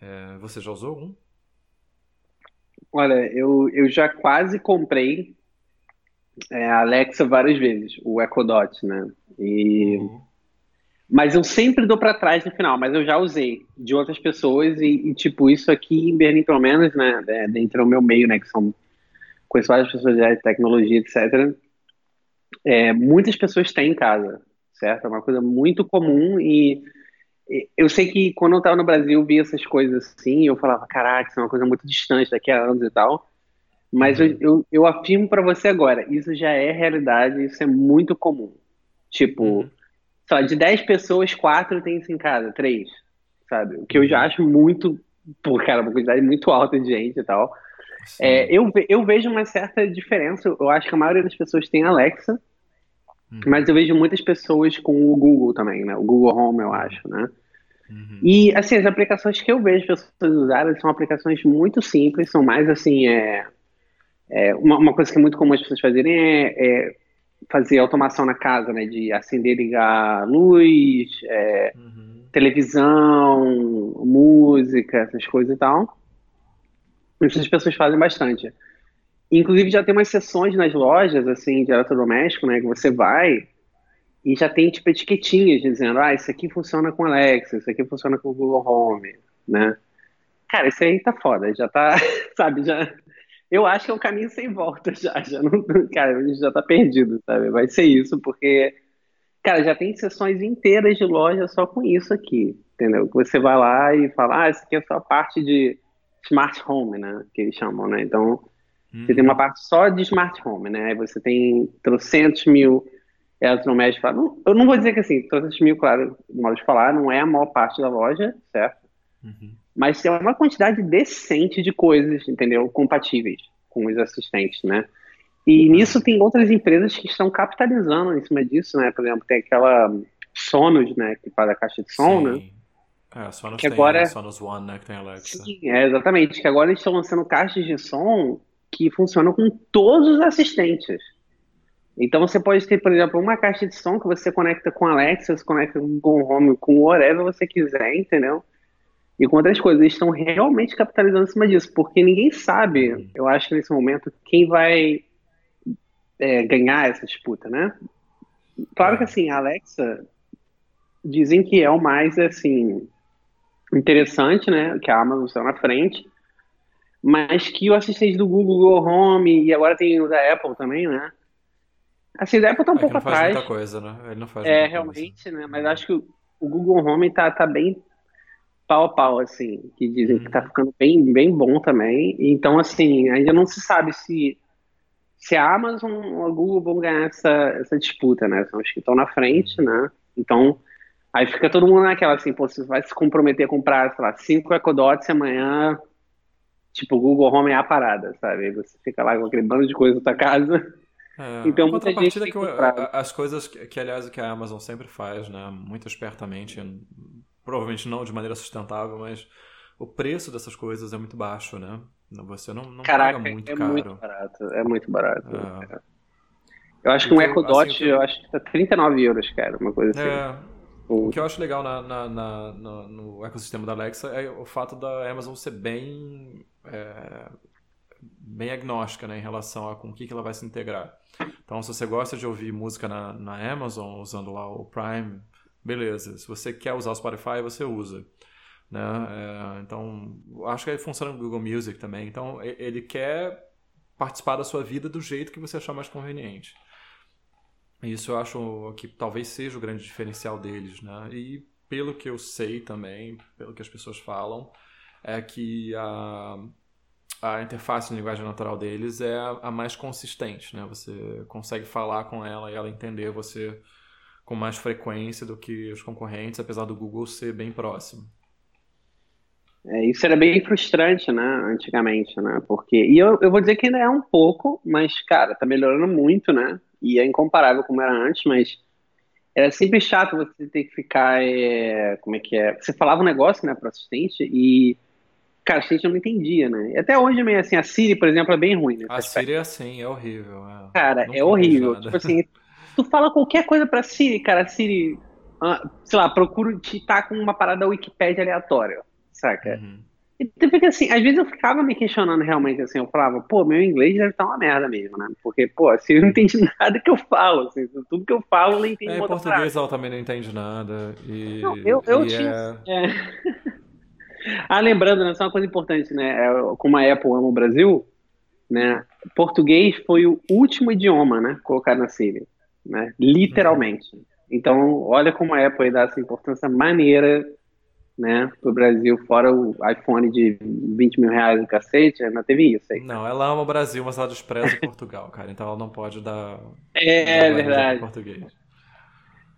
A: Uh, você já usou um?
B: Olha, eu, eu já quase comprei é, a Alexa várias vezes, o Echo Dot, né? E uhum. Mas eu sempre dou para trás no final, mas eu já usei de outras pessoas e, e tipo, isso aqui em Berlim, pelo menos, né, é, dentro do meu meio, né, que são, conheço várias pessoas de tecnologia, etc., é, muitas pessoas têm em casa, certo? É uma coisa muito comum e eu sei que quando eu estava no Brasil, eu via essas coisas assim, e eu falava, caraca, isso é uma coisa muito distante daqui a anos e tal. Mas eu, eu, eu afirmo para você agora, isso já é realidade, isso é muito comum. Tipo, uhum só de 10 pessoas, 4 tem isso em casa, 3, sabe? O que eu já acho muito, pô, cara, uma quantidade muito alta de gente e tal. É, eu, eu vejo uma certa diferença, eu acho que a maioria das pessoas tem Alexa, uhum. mas eu vejo muitas pessoas com o Google também, né? O Google Home, eu acho, né? Uhum. E, assim, as aplicações que eu vejo pessoas usarem são aplicações muito simples, são mais, assim, é, é uma, uma, coisa que é muito comum as pessoas fazerem é, é fazer automação na casa, né? De acender e ligar luz, é, uhum. televisão, música, essas coisas e tal. Essas pessoas fazem bastante. Inclusive já tem umas sessões nas lojas, assim, de eletrodoméstico, né? Que você vai e já tem, tipo, etiquetinhas dizendo, ah, isso aqui funciona com Alexa, isso aqui funciona com o Google Home, né? Cara, isso aí tá foda, já tá, sabe, já eu acho que é um caminho sem volta já. já não, cara, a gente já tá perdido, sabe? Vai ser isso, porque, cara, já tem sessões inteiras de loja só com isso aqui, entendeu? Que você vai lá e fala, ah, isso aqui é só a parte de smart home, né? Que eles chamam, né? Então, hum. você tem uma parte só de smart home, né? Aí você tem trocentos mil eletrodomésticos. Não, eu não vou dizer que assim, trocentos mil, claro, modo de falar, não é a maior parte da loja, certo? Uhum mas tem uma quantidade decente de coisas, entendeu? Compatíveis com os assistentes, né? E nisso tem outras empresas que estão capitalizando em cima disso, né? Por exemplo, tem aquela Sonos, né? Que faz a caixa de som, Sim. né?
A: É, a Sonos que tem agora... a Sonos One, né? Que tem Alexa.
B: Sim, é, exatamente. Que agora eles estão lançando caixas de som que funcionam com todos os assistentes. Então você pode ter, por exemplo, uma caixa de som que você conecta com Alexa, você conecta com o Home, com whatever você quiser, entendeu? e com outras coisas. Eles estão realmente capitalizando em cima disso, porque ninguém sabe, eu acho nesse momento, quem vai é, ganhar essa disputa, né? Claro que assim, a Alexa dizem que é o mais assim interessante, né? Que a Amazon está na frente, mas que o assistente do Google, Google Home e agora tem o da Apple também, né? Assim, da Apple tá um é pouco atrás. Ele
A: não faz muita coisa, né? Ele não faz
B: É, realmente, coisa. né? Mas acho que o Google Home tá, tá bem pau a pau, assim, que dizem que tá uhum. ficando bem, bem bom também. Então, assim, ainda não se sabe se, se a Amazon ou a Google vão ganhar essa, essa disputa, né? São os que estão na frente, uhum. né? Então, aí fica todo mundo naquela, assim, pô, você vai se comprometer a comprar, sei lá, cinco Ecodots amanhã, tipo, o Google Home é a parada, sabe? Você fica lá com aquele bando de coisa na tua casa.
A: É, então, muita gente que, que as coisas que, que, aliás, que a Amazon sempre faz, né, muito espertamente, provavelmente não de maneira sustentável, mas o preço dessas coisas é muito baixo, né? Você não, não
B: Caraca,
A: paga muito
B: é
A: caro.
B: muito barato, é muito barato. É. Eu acho que um Echo Dot, assim, eu acho que tá 39 euros, cara, uma coisa assim. É,
A: o que eu acho legal na, na, na, no ecossistema da Alexa é o fato da Amazon ser bem, é, bem agnóstica né, em relação a com o que, que ela vai se integrar. Então, se você gosta de ouvir música na, na Amazon, usando lá o Prime, beleza. Se você quer usar o Spotify, você usa. Né? É, então, acho que ele funciona no Google Music também. Então, ele quer participar da sua vida do jeito que você achar mais conveniente. Isso eu acho que talvez seja o grande diferencial deles, né? E pelo que eu sei também, pelo que as pessoas falam, é que a, a interface de linguagem natural deles é a, mais consistente, né? Você consegue falar com ela e ela entender você com mais frequência do que os concorrentes, apesar do Google ser bem próximo.
B: É, isso era bem frustrante, né, antigamente, né, porque, e eu, eu vou dizer que ainda é um pouco, mas, cara, tá melhorando muito, né, e é incomparável como era antes, mas era sempre chato você ter que ficar, é, como é que é, você falava um negócio, né, pro assistente e, cara, o assistente não entendia, né, e até hoje meio assim, a Siri, por exemplo, é bem ruim, né.
A: A Siri é assim, é horrível. É.
B: Cara, é horrível, tipo assim, tu fala qualquer coisa pra Siri, cara, a Siri, ah, sei lá, procura te tá com uma parada da Wikipedia aleatória, saca? Uhum. E porque assim, às vezes eu ficava me questionando realmente, assim, eu falava, pô, meu inglês deve estar uma merda mesmo, né? Porque, pô, assim, eu não entende nada que eu falo, assim, tudo que eu falo eu entendo
A: é, Em português ela também não entende nada. E,
B: não, eu, eu tinha. É... É... ah, lembrando, né, só uma coisa importante, né? É, como a Apple ama o Brasil, né? Português foi o último idioma, né? Colocado na Síria, né? Literalmente. Então, olha como a Apple dá essa importância maneira né, pro Brasil, fora o iPhone de 20 mil reais no cacete, ainda teve isso aí.
A: Não, ela ama o Brasil, mas ela despreza Portugal, cara, então ela não pode dar.
B: É, dar verdade. Português.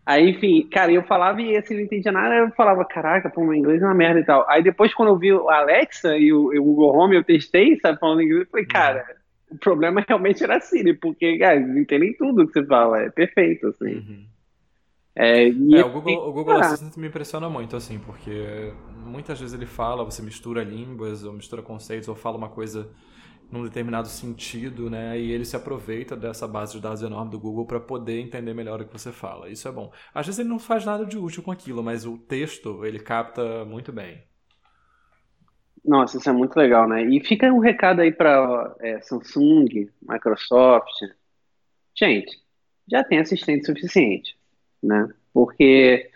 B: Aí, enfim, cara, eu falava e assim, não entendia nada, eu falava, caraca, pô, meu inglês é uma merda e tal. Aí depois, quando eu vi o Alexa e o, o Google Home, eu testei, sabe, falando inglês, eu falei, uhum. cara, uhum. o problema realmente era a Siri, porque, cara, eles entendem tudo que você fala, é perfeito, assim. Uhum.
A: É, é, o Google, o Google Assistant me impressiona muito, assim, porque muitas vezes ele fala, você mistura línguas, ou mistura conceitos, ou fala uma coisa num determinado sentido, né? E ele se aproveita dessa base de dados enorme do Google para poder entender melhor o que você fala. Isso é bom. Às vezes ele não faz nada de útil com aquilo, mas o texto ele capta muito bem.
B: Nossa, isso é muito legal, né? E fica um recado aí para é, Samsung, Microsoft. Gente, já tem assistente suficiente né? Porque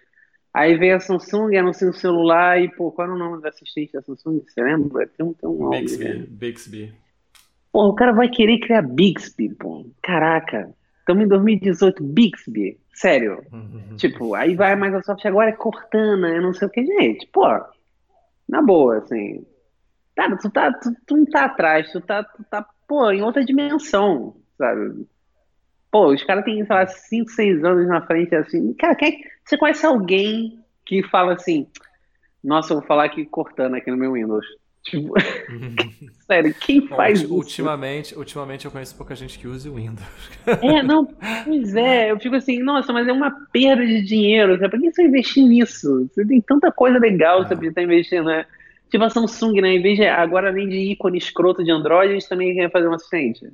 B: aí veio a Samsung, anuncia um celular e, pô, qual era o nome do assistente da Samsung? Você lembra? Tem um, tem um nome.
A: Bixby. Né? Bixby.
B: Pô, o cara vai querer criar Bixby, pô. Caraca. Estamos em 2018, Bixby. Sério. Uhum. Tipo, aí vai a Microsoft agora é Cortana, eu não sei o que, gente. Pô, na boa, assim. Cara, tu, tá, tu, tu não tá atrás, tu tá, tu tá, pô, em outra dimensão, sabe? Pô, os caras têm, sei lá, 5, 6 anos na frente, assim. Cara, quem, você conhece alguém que fala assim, nossa, eu vou falar aqui cortando aqui no meu Windows. Tipo, sério, quem faz
A: Bom, ultimamente, isso? Ultimamente eu conheço pouca gente que use o Windows.
B: É, não, pois é, eu fico assim, nossa, mas é uma perda de dinheiro? Por que você investir nisso? Você tem tanta coisa legal, é. você estar investindo, né? Tipo a Samsung, né? Em vez de, agora além de ícone escroto de Android, a gente também quer fazer um assistente.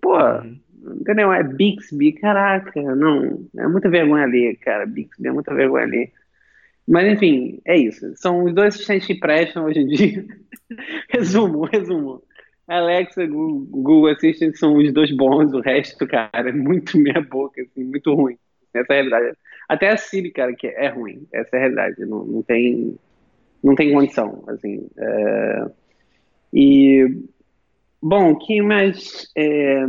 B: Pô, uhum. Entendeu? É Bixby, caraca, não. É muita vergonha ali, cara. Bixby é muita vergonha ali. Mas enfim, é isso. São os dois assistentes que prestam hoje em dia. resumo, resumo. Alexa, Google, Google Assistant são os dois bons, o resto, cara, é muito meia boca, assim, muito ruim. Essa é a realidade. Até a Siri, cara, que é ruim. Essa é a realidade. Não, não tem não tem condição, assim. É... E bom, que mais é...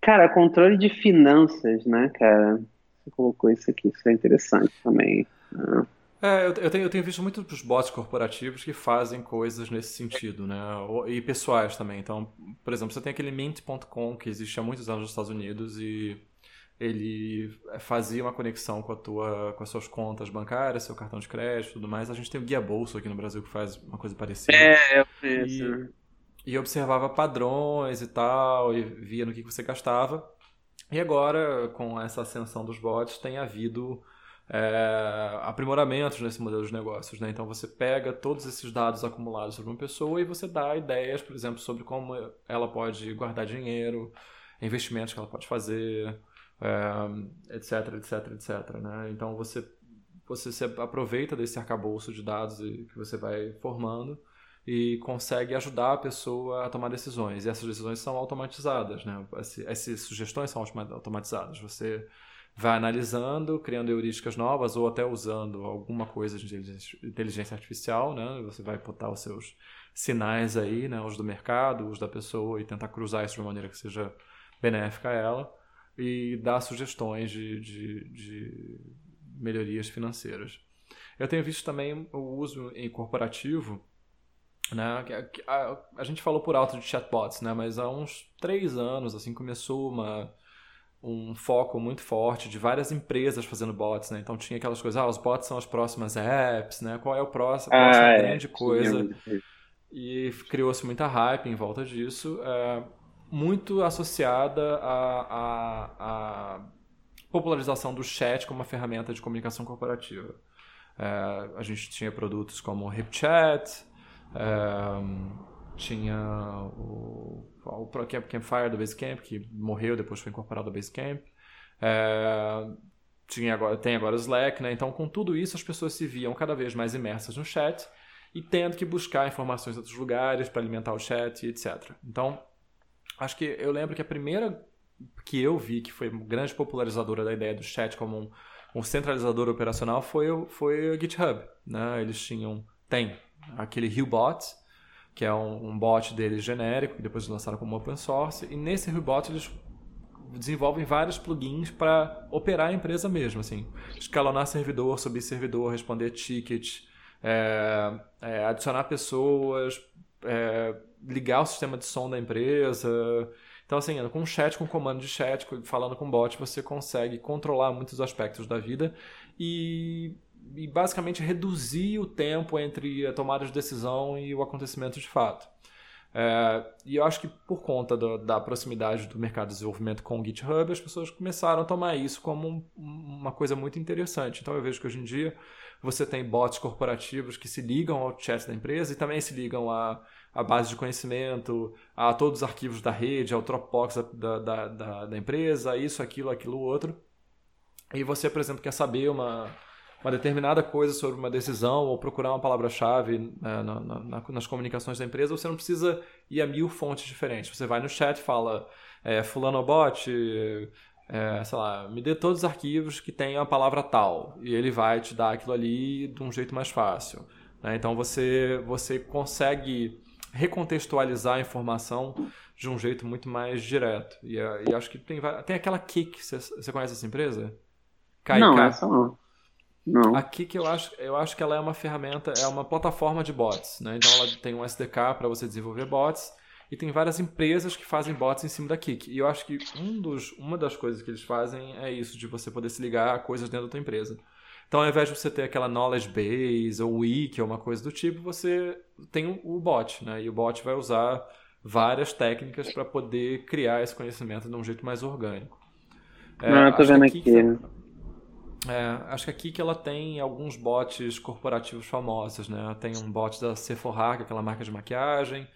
B: Cara, controle de finanças, né, cara? Você colocou isso aqui, isso é interessante também. Né?
A: É, eu, tenho, eu tenho visto muitos bots corporativos que fazem coisas nesse sentido, né? E pessoais também. Então, por exemplo, você tem aquele Mint.com que existe há muitos anos nos Estados Unidos e ele fazia uma conexão com a tua, com as suas contas bancárias, seu cartão de crédito, e tudo mais. A gente tem o Guia Bolso aqui no Brasil que faz uma coisa parecida.
B: É, eu penso.
A: E e observava padrões e tal, e via no que você gastava. E agora, com essa ascensão dos bots, tem havido é, aprimoramentos nesse modelo de negócios. Né? Então você pega todos esses dados acumulados sobre uma pessoa e você dá ideias, por exemplo, sobre como ela pode guardar dinheiro, investimentos que ela pode fazer, é, etc, etc, etc. Né? Então você, você se aproveita desse arcabouço de dados que você vai formando e consegue ajudar a pessoa a tomar decisões. E essas decisões são automatizadas, né? Essas sugestões são automatizadas. Você vai analisando, criando heurísticas novas ou até usando alguma coisa de inteligência artificial, né? Você vai botar os seus sinais aí, né? Os do mercado, os da pessoa e tentar cruzar isso de uma maneira que seja benéfica a ela e dar sugestões de, de, de melhorias financeiras. Eu tenho visto também o uso em corporativo né? A, a, gente falou por alto de chatbots, né? mas há uns três anos assim começou uma, um foco muito forte de várias empresas fazendo bots. Né? Então tinha aquelas coisas, ah, os bots são as próximas apps, né? qual é o próximo, a ah, próxima ah, grande é. coisa. E criou-se muita hype em volta disso, é, muito associada à, à, popularização do chat como uma ferramenta de comunicação corporativa. É, a gente tinha produtos como o Tinha o, o Campfire do Basecamp, que morreu, depois foi incorporado ao Basecamp. É, tinha agora, tem agora o Slack, né? Então, com tudo isso, as pessoas se viam cada vez mais imersas no chat e tendo que buscar informações em outros lugares para alimentar o chat, etc. Então, acho que eu lembro que a primeira que eu vi que foi grande popularizadora da ideia do chat como um, um centralizador operacional foi, foi o GitHub, né? Eles tinham, tem aquele HillBot, que é um, um bot deles genérico, que depois lançaram como open source, e nesse HillBot eles desenvolvem vários plugins para operar a empresa mesmo, assim, escalonar servidor, subir servidor, responder ticket, é, é, adicionar pessoas, é, ligar o sistema de som da empresa. Então, assim, com chat, com comando de chat, falando com bot, você consegue controlar muitos aspectos da vida e e basicamente reduzir o tempo entre a tomada de decisão e o acontecimento de fato. É, e eu acho que por conta do, da proximidade do mercado de desenvolvimento com o GitHub, as pessoas começaram a tomar isso como um, uma coisa muito interessante. Então eu vejo que hoje em dia você tem bots corporativos que se ligam ao chat da empresa e também se ligam à, à base de conhecimento, a todos os arquivos da rede, ao Dropbox da, da, da, da empresa, isso, aquilo, aquilo, outro. E você, por exemplo, quer saber uma uma determinada coisa sobre uma decisão ou procurar uma palavra-chave né, na, na, nas comunicações da empresa, você não precisa ir a mil fontes diferentes. Você vai no chat e fala, é, fulano bot, é, sei lá, me dê todos os arquivos que tenham a palavra tal. E ele vai te dar aquilo ali de um jeito mais fácil. Né? Então você, você consegue recontextualizar a informação de um jeito muito mais direto. E, e acho que tem, tem aquela Kik, você, conhece essa empresa?
B: KIK. Não, essa não. Não.
A: Aqui que eu acho, eu acho que ela é uma ferramenta, é uma plataforma de bots, né? Então ela tem um SDK para você desenvolver bots e tem várias empresas que fazem bots em cima da Kik. E eu acho que um dos, uma das coisas que eles fazem é isso, de você poder se ligar a coisas dentro da tua empresa. Então, ao invés de você ter aquela knowledge base ou wiki ou uma coisa do tipo, você tem o bot, né? E o bot vai usar várias técnicas para poder criar esse conhecimento de um jeito mais orgânico.
B: É, Não, eu tô vendo aqui.
A: É, acho que aqui que ela tem alguns bots corporativos famosos, né? Tem um bot da Sephora, que é aquela marca de maquiagem,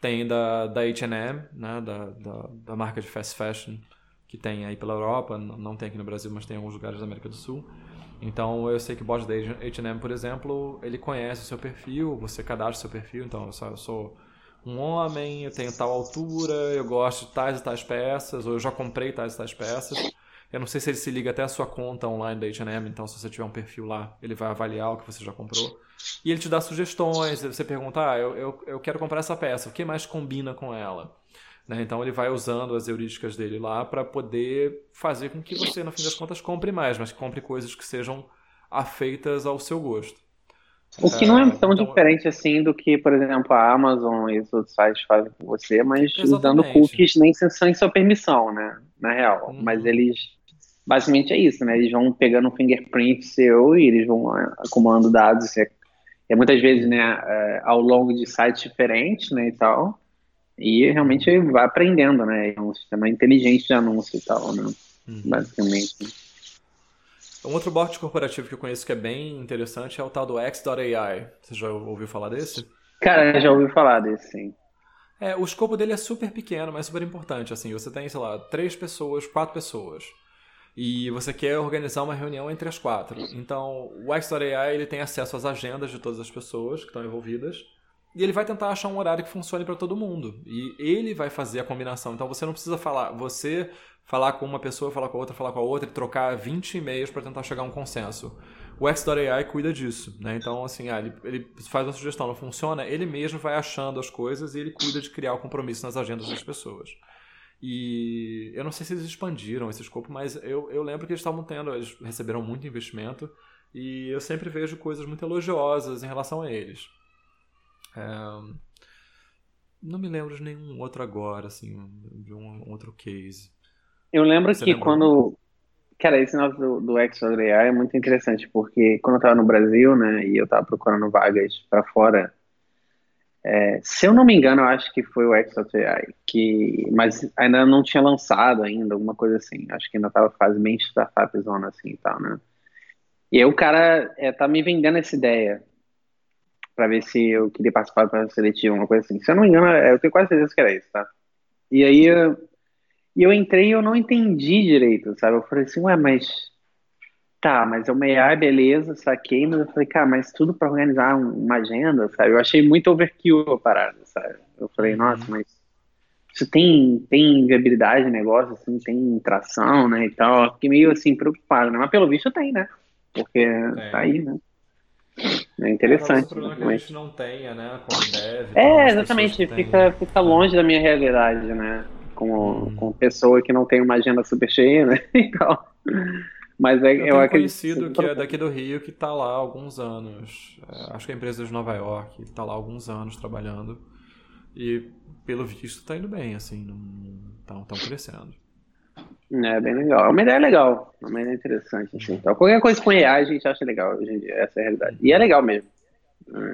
A: tem da, da H&M, né? Da, da, da, marca de fast fashion, que tem aí pela Europa, não tem aqui no Brasil, mas tem em alguns lugares da América do Sul. Então eu sei que o bot da H&M, por exemplo, ele conhece o seu perfil, você cadastra o seu perfil, então eu sou, eu sou um homem, eu tenho tal altura, eu gosto de tais e tais peças, ou eu já comprei tais e tais peças. Eu não sei se ele se liga até a sua conta online da H&M, então se você tiver um perfil lá, ele vai avaliar o que você já comprou. E ele te dá sugestões, você pergunta, ah, eu, eu, eu quero comprar essa peça, o que mais combina com ela? Né? Então ele vai usando as heurísticas dele lá para poder fazer com que você, no fim das contas, compre mais, mas compre coisas que sejam afeitas ao seu gosto.
B: O que não é tão então, diferente assim do que, por exemplo, a Amazon e os outros sites fazem com você, mas exatamente. usando cookies nem sem sua permissão, né? Na real. Uhum. Mas eles basicamente é isso, né? Eles vão pegando um fingerprint seu e eles vão ah, acumulando dados. É, é muitas vezes, né, é, ao longo de sites diferentes, né, e tal. E realmente vai aprendendo, né? É um sistema inteligente de anúncio e tal, né? Uhum. Basicamente.
A: Um outro bot corporativo que eu conheço que é bem interessante é o tal do X.ai. Você já ouviu falar desse?
B: Cara, já ouvi falar desse, sim.
A: É, o escopo dele é super pequeno, mas super importante. Assim, você tem, sei lá, três pessoas, quatro pessoas. E você quer organizar uma reunião entre as quatro. Então, o X.ai ele tem acesso às agendas de todas as pessoas que estão envolvidas. E ele vai tentar achar um horário que funcione para todo mundo. E ele vai fazer a combinação. Então você não precisa falar, você falar com uma pessoa, falar com a outra, falar com a outra e trocar 20 e-mails para tentar chegar a um consenso. O X.AI cuida disso, né? Então, assim, ah, ele, ele, faz uma sugestão, não funciona, ele mesmo vai achando as coisas e ele cuida de criar o compromisso nas agendas das pessoas. E eu não sei se eles expandiram esse escopo, mas eu, eu lembro que eles estavam tendo, eles receberam muito investimento e eu sempre vejo coisas muito elogiosas em relação a eles. É... Não me lembro de nenhum outro agora, assim, de um outro case.
B: Eu lembro Você que lembra? quando. Cara, esse negócio do, do AI é muito interessante, porque quando eu tava no Brasil, né, e eu tava procurando vagas para fora, é, se eu não me engano, eu acho que foi o AI, que, mas ainda não tinha lançado ainda, alguma coisa assim. Acho que ainda tava fase bem startup zona assim e tal, né? E aí o cara é, tá me vendendo essa ideia para ver se eu queria participar processo seletivo, uma coisa assim. Se eu não me engano, eu tenho quase certeza que era isso, tá? E aí e eu entrei e eu não entendi direito, sabe? Eu falei assim, ué, mas tá, mas é uma AI, beleza, saquei, mas eu falei, cara, mas tudo para organizar uma agenda, sabe? Eu achei muito overkill a parada, sabe? Eu falei, uhum. nossa, mas isso tem, tem viabilidade de negócio, assim, tem tração, né, e tal. Eu fiquei meio, assim, preocupado, né? Mas pelo visto tem, né? Porque é. tá aí, né? É interessante. É, o
A: que a gente não tenha, né, como deve.
B: É, exatamente, fica, fica longe da minha realidade, né? com, hum. com pessoa que não tem uma agenda super cheia, né? Então, mas é,
A: eu, eu acredito conhecido que é daqui do Rio que está lá há alguns anos. É, acho que é a empresa de Nova York, está lá há alguns anos trabalhando. E pelo visto está indo bem, assim, estão crescendo.
B: É bem legal. É uma ideia legal, é uma ideia interessante. Assim. Então, qualquer coisa com AI a gente acha legal hoje em dia, essa é a realidade. E é legal mesmo.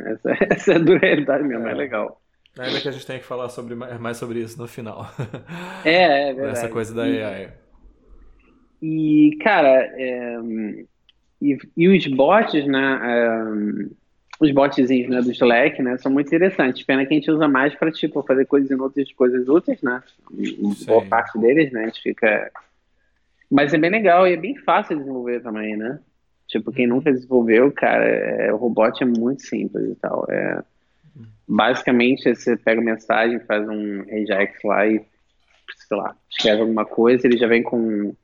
B: Essa, essa é a dura realidade mesmo, é, é legal.
A: Ainda que a gente tenha que falar sobre, mais sobre isso no final.
B: É, é verdade.
A: Essa coisa da AI.
B: E, cara, é, e, e, os bots, né? É, os botzinhos né, do Slack, né? São muito interessantes. Pena que a gente usa mais para, tipo, fazer coisas inúteis, coisas úteis, né? Boa parte deles, né? A gente fica... Mas é bem legal e é bem fácil de desenvolver também, né? Tipo, quem nunca desenvolveu, cara, é, o robot é muito simples e tal. É Basicamente, você pega mensagem, faz um regex lá e, sei lá, escreve alguma coisa, ele já vem com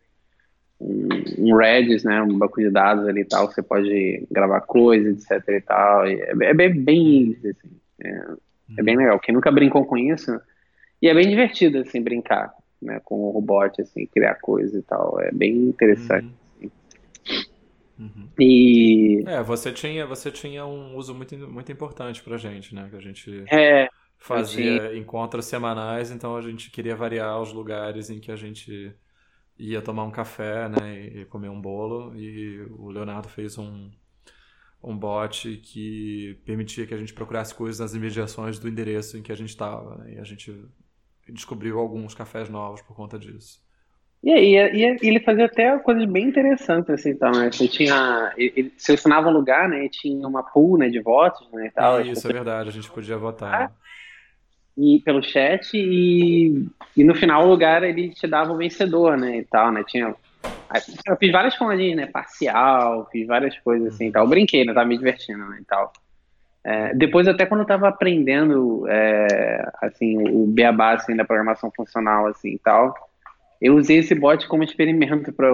B: um, um Redis, né, um banco de dados ali e tal, você pode gravar coisas, etc e tal. E é, é, bem, bem assim, é, é, bem legal. Quem nunca brincou com isso, e é bem divertido, assim, brincar, né, com o robot, assim, criar coisas e tal. É bem interessante. Uhum.
A: Uhum. E. É, você tinha, você tinha um uso muito, muito importante pra gente, né? Que a gente
B: é,
A: fazia encontros semanais, então a gente queria variar os lugares em que a gente ia tomar um café, né? E comer um bolo. E o Leonardo fez um, um bot que permitia que a gente procurasse coisas nas imediações do endereço em que a gente estava. Né? E a gente descobriu alguns cafés novos por conta disso.
B: E, e, e, ele fazia até coisas bem interessantes, assim, então, né? Você tinha, ele selecionava um lugar, né? E tinha uma pool, né, de votos, né, e tal.
A: Isso, é verdade, a gente podia votar.
B: E pelo chat e, e no final o lugar ele te dava o vencedor, né, e tal, né? Tinha eu fiz várias formadinhas, né? Parcial, fiz várias coisas assim e tal. Eu brinquei, né? Tava me divertindo, né? E tal. É, depois, até quando eu tava aprendendo, é, assim, o beabá, assim, da programação funcional, assim e tal, eu usei esse bot como experimento para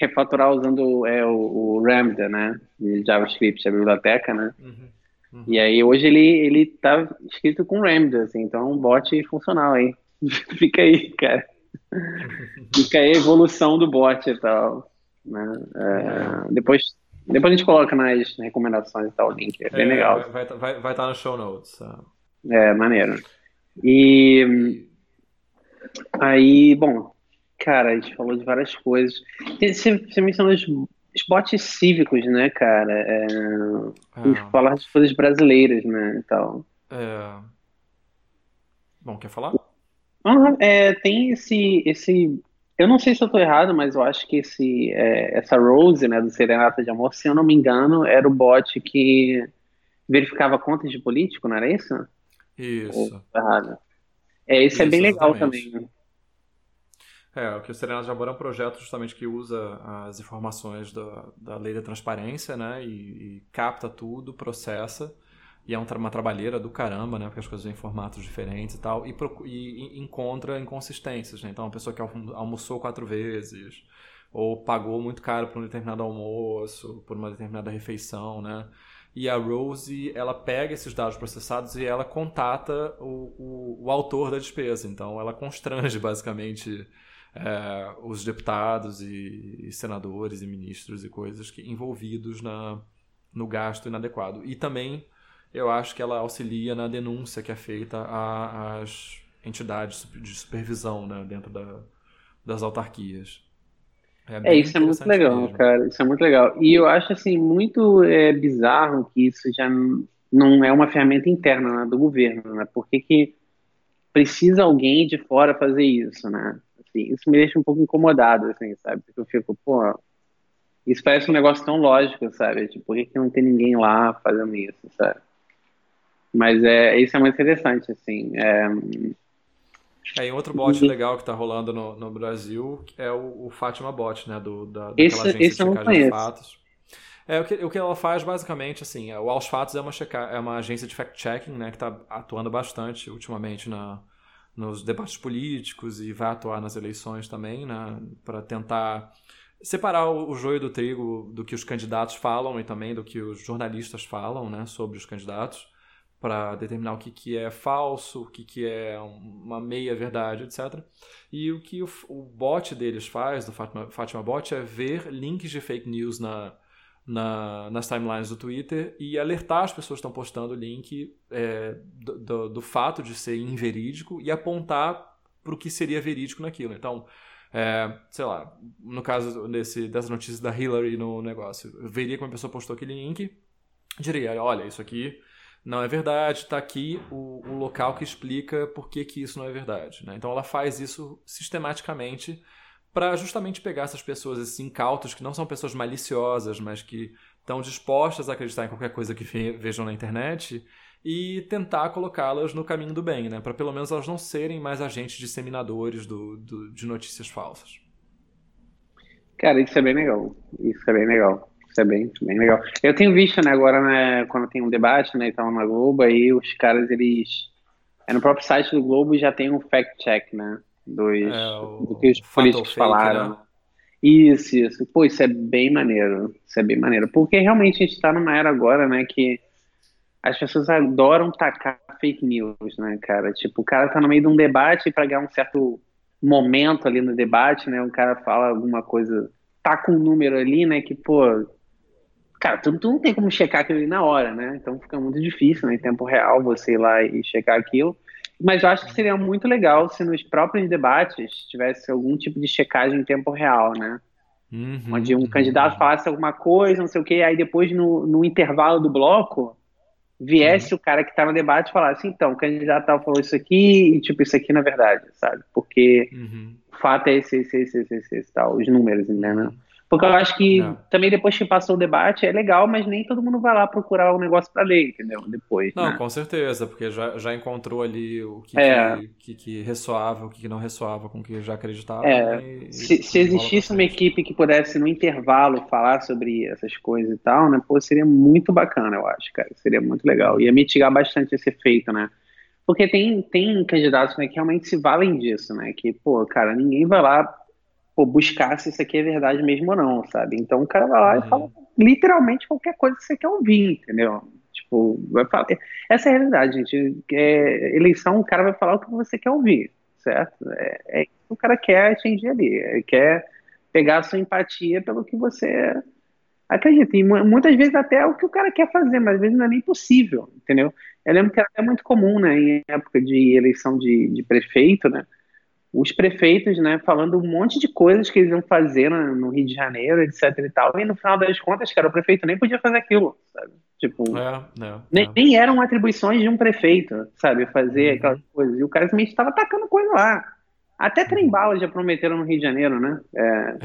B: refatorar usando é, o, o Lambda, né? De JavaScript, a biblioteca, né? Uhum, uhum. E aí hoje ele, ele tá escrito com Lambda, assim, então é um bot funcional aí. Fica aí, cara. Fica aí a evolução do bot e tal. Né? É, depois, depois a gente coloca nas recomendações e tal o link, é bem é, legal.
A: Vai estar vai, vai tá no show notes. Tá?
B: É, maneiro. E Aí, bom, cara, a gente falou de várias coisas. Você, você mencionou os, os bots cívicos, né, cara? É, ah. Falar de coisas brasileiras, né, então...
A: É... Bom, quer falar?
B: É, tem esse, esse Eu não sei se eu tô errado, mas eu acho que esse, é, essa Rose, né, do Serenata de Amor, se eu não me engano, era o bot que verificava contas de político, não era isso?
A: Isso.
B: Ou, errado. É, isso, isso é bem legal também. Né?
A: É, o que o Serenata de Amor é um projeto justamente que usa as informações da, da lei da transparência, né, e, e capta tudo, processa e é uma trabalheira do caramba, né? Porque as coisas vêm em formatos diferentes e tal. E, e, e encontra inconsistências, né? Então, uma pessoa que almoçou quatro vezes, ou pagou muito caro por um determinado almoço, por uma determinada refeição, né? E a Rose, ela pega esses dados processados e ela contata o, o, o autor da despesa. Então, ela constrange, basicamente, é, os deputados e, e, senadores e ministros e coisas que, envolvidos na, no gasto inadequado. E também eu acho que ela auxilia na denúncia que é feita às entidades de supervisão né, dentro da, das autarquias.
B: É, é isso é muito legal, mesmo. cara. Isso é muito legal. E eu acho assim muito é, bizarro que isso já não é uma ferramenta interna né, do governo, né? Por que, que precisa alguém de fora fazer isso, né? Assim, isso me deixa um pouco incomodado, assim, sabe? Porque eu fico, pô, isso parece um negócio tão lógico, sabe? Tipo, por que, que não tem ninguém lá fazendo isso, sabe? Mas é, isso é muito interessante, assim. É...
A: É, e outro bot legal que está rolando no, no Brasil é o, o Fátima Bot, né? Do, da, esse, agência esse de checagem de fatos. É, o, que, o que ela faz basicamente, assim, é, o Aos Fatos é uma, checa, é uma agência de fact-checking, né? Que está atuando bastante ultimamente na, nos debates políticos e vai atuar nas eleições também, né? Para tentar separar o, joio do trigo do que os candidatos falam e também do que os jornalistas falam, né? Sobre os candidatos para determinar o que, que é falso, o que, que é uma meia-verdade, etc. E o que o, o bot deles faz, do Fatima, Fatima Bot, é ver links de fake news na, na, nas timelines do Twitter e alertar as pessoas que estão postando o link é, do, do, do, fato de ser inverídico e apontar para o que seria verídico naquilo. Então, é, sei lá, no caso desse, dessa notícia da Hillary no negócio, eu veria que uma pessoa postou aquele link, diria, olha, isso aqui não é verdade, está aqui o, o, local que explica por que, que isso não é verdade. Né? Então ela faz isso sistematicamente para justamente pegar essas pessoas, esses incautos, que não são pessoas maliciosas, mas que estão dispostas a acreditar em qualquer coisa que vejam na internet e tentar colocá-las no caminho do bem, né? para pelo menos elas não serem mais agentes disseminadores do, do, de notícias falsas.
B: Cara, isso é bem legal. Isso é bem legal. Isso é bem, bem legal. Eu tenho visto, né, agora, né, quando tem um debate, né, então na Globo, aí os caras, eles... É no próprio site do Globo já tem um fact-check, né, dos, é, do que os políticos falaram. Né? Isso, isso. Pô, isso é bem maneiro. Isso é bem maneiro. Porque realmente a gente tá numa era agora, né, que as pessoas adoram tacar fake news, né, cara? Tipo, o cara tá no meio de um debate para ganhar um certo momento ali no debate, né? O cara fala alguma coisa, tá com um número ali, né, que, pô, cara, tu, tu, não tem como checar aquilo ali na hora, né? Então fica muito difícil, né, em tempo real, você ir lá e checar aquilo. Mas eu acho que seria muito legal se nos próprios debates tivesse algum tipo de checagem em tempo real, né? Uhum, Onde um uhum. candidato falasse alguma coisa, não sei o quê, aí depois no, no intervalo do bloco viesse uhum. o cara que está no debate e falasse, então, o candidato tal falou isso aqui e tipo, isso aqui na verdade, sabe? Porque uhum. o fato é esse, esse, esse, esse, esse, esse tal, os números, né? Uhum. Porque eu acho que também depois que passou o debate é legal, mas nem todo mundo vai lá procurar o um negócio para ler, entendeu? Depois.
A: Não,
B: né?
A: com certeza, porque já, já encontrou ali o que, é. que, que, que, ressoava, o que não ressoava com o que já acreditava.
B: É. Né? E, se, se existisse uma equipe que pudesse, no intervalo, falar sobre essas coisas e tal, né? Pô, seria muito bacana, eu acho, cara. Seria muito legal. Ia mitigar bastante esse efeito, né? Porque tem, tem candidatos né, que realmente se valem disso, né? Que, pô, cara, ninguém vai lá pô, buscar se isso aqui é verdade mesmo ou não, sabe? Então o cara vai lá uhum. e fala literalmente qualquer coisa que você quer ouvir, entendeu? Tipo, vai falar. Essa é a realidade, gente. É, eleição, o cara vai falar o que você quer ouvir, certo? É, é isso que o cara quer atingir ali. Ele quer pegar a sua empatia pelo que você acredita. E muitas vezes até é o que o cara quer fazer, mas às vezes não é nem possível, entendeu? Eu lembro que era até muito comum, né, em época de eleição de, de prefeito, né? Os prefeitos, né, falando um monte de coisas que eles iam fazer no, Rio de Janeiro, etc e tal, e no final das contas, cara, o prefeito nem podia fazer aquilo, sabe? Tipo, é, é, nem, é. nem, eram atribuições de um prefeito, sabe, fazer uhum. aquelas coisas, e o cara simplesmente estava atacando coisa lá, Até trem-bala já prometeram no Rio de Janeiro, né? É...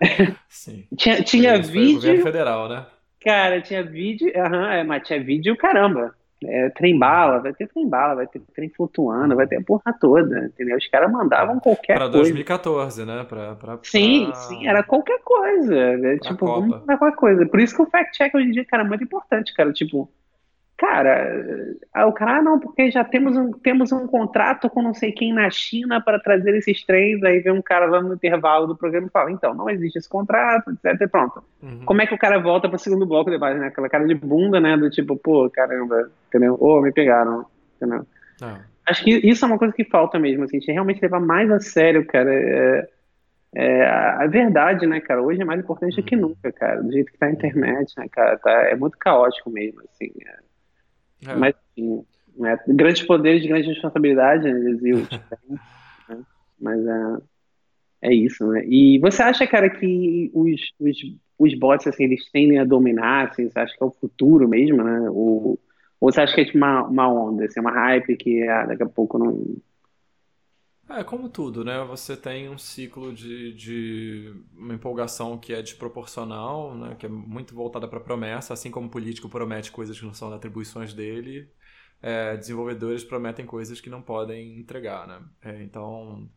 A: Sim.
B: tinha tinha vídeo.
A: Governo federal, né?
B: Cara, tinha vídeo. Aham, é, mas tinha vídeo, caramba. É, trem bala, vai ter trem bala, vai ter trem flutuando, vai ter a porra toda, entendeu? Os caras mandavam qualquer
A: pra
B: coisa.
A: Pra 2014, né? Pra, pra,
B: sim, pra... sim, era qualquer coisa. Né? Tipo, vamos qualquer coisa. Por isso que o fact-check hoje em dia, cara, é muito importante, cara. Tipo, Cara, o cara, ah, não, porque já temos um, temos um contrato com não sei quem na China para trazer esses trens, aí vem um cara lá no intervalo do programa e fala, então, não existe esse contrato, etc, e pronto. Uhum. Como é que o cara volta para o segundo bloco de base, né? Aquela cara de bunda, né, do tipo, pô, caramba, entendeu? Ô, oh, me pegaram, entendeu? Ah. Acho que isso é uma coisa que falta mesmo, assim, a gente realmente levar mais a sério, cara, é, é, a verdade, né, cara, hoje é mais importante do que uhum. nunca, cara, do jeito que tá a internet, né, cara, tá, é muito caótico mesmo, assim, é. É. Mas, assim, né, grandes poderes, grandes responsabilidades, né, dizia né? Mas é, é isso, né? E você acha, cara, que os, os, os bots, assim, eles tendem a dominar, assim, você acha que é o futuro mesmo, né? Ou, ou você acha que é tipo uma, uma onda, assim, uma hype que ah, daqui a pouco não
A: é, como tudo, né? Você tem um ciclo de, de uma empolgação que é desproporcional, né? que é muito voltada para promessa, assim como o político promete coisas que não são atribuições dele, é, desenvolvedores prometem coisas que não podem entregar, né? É, então,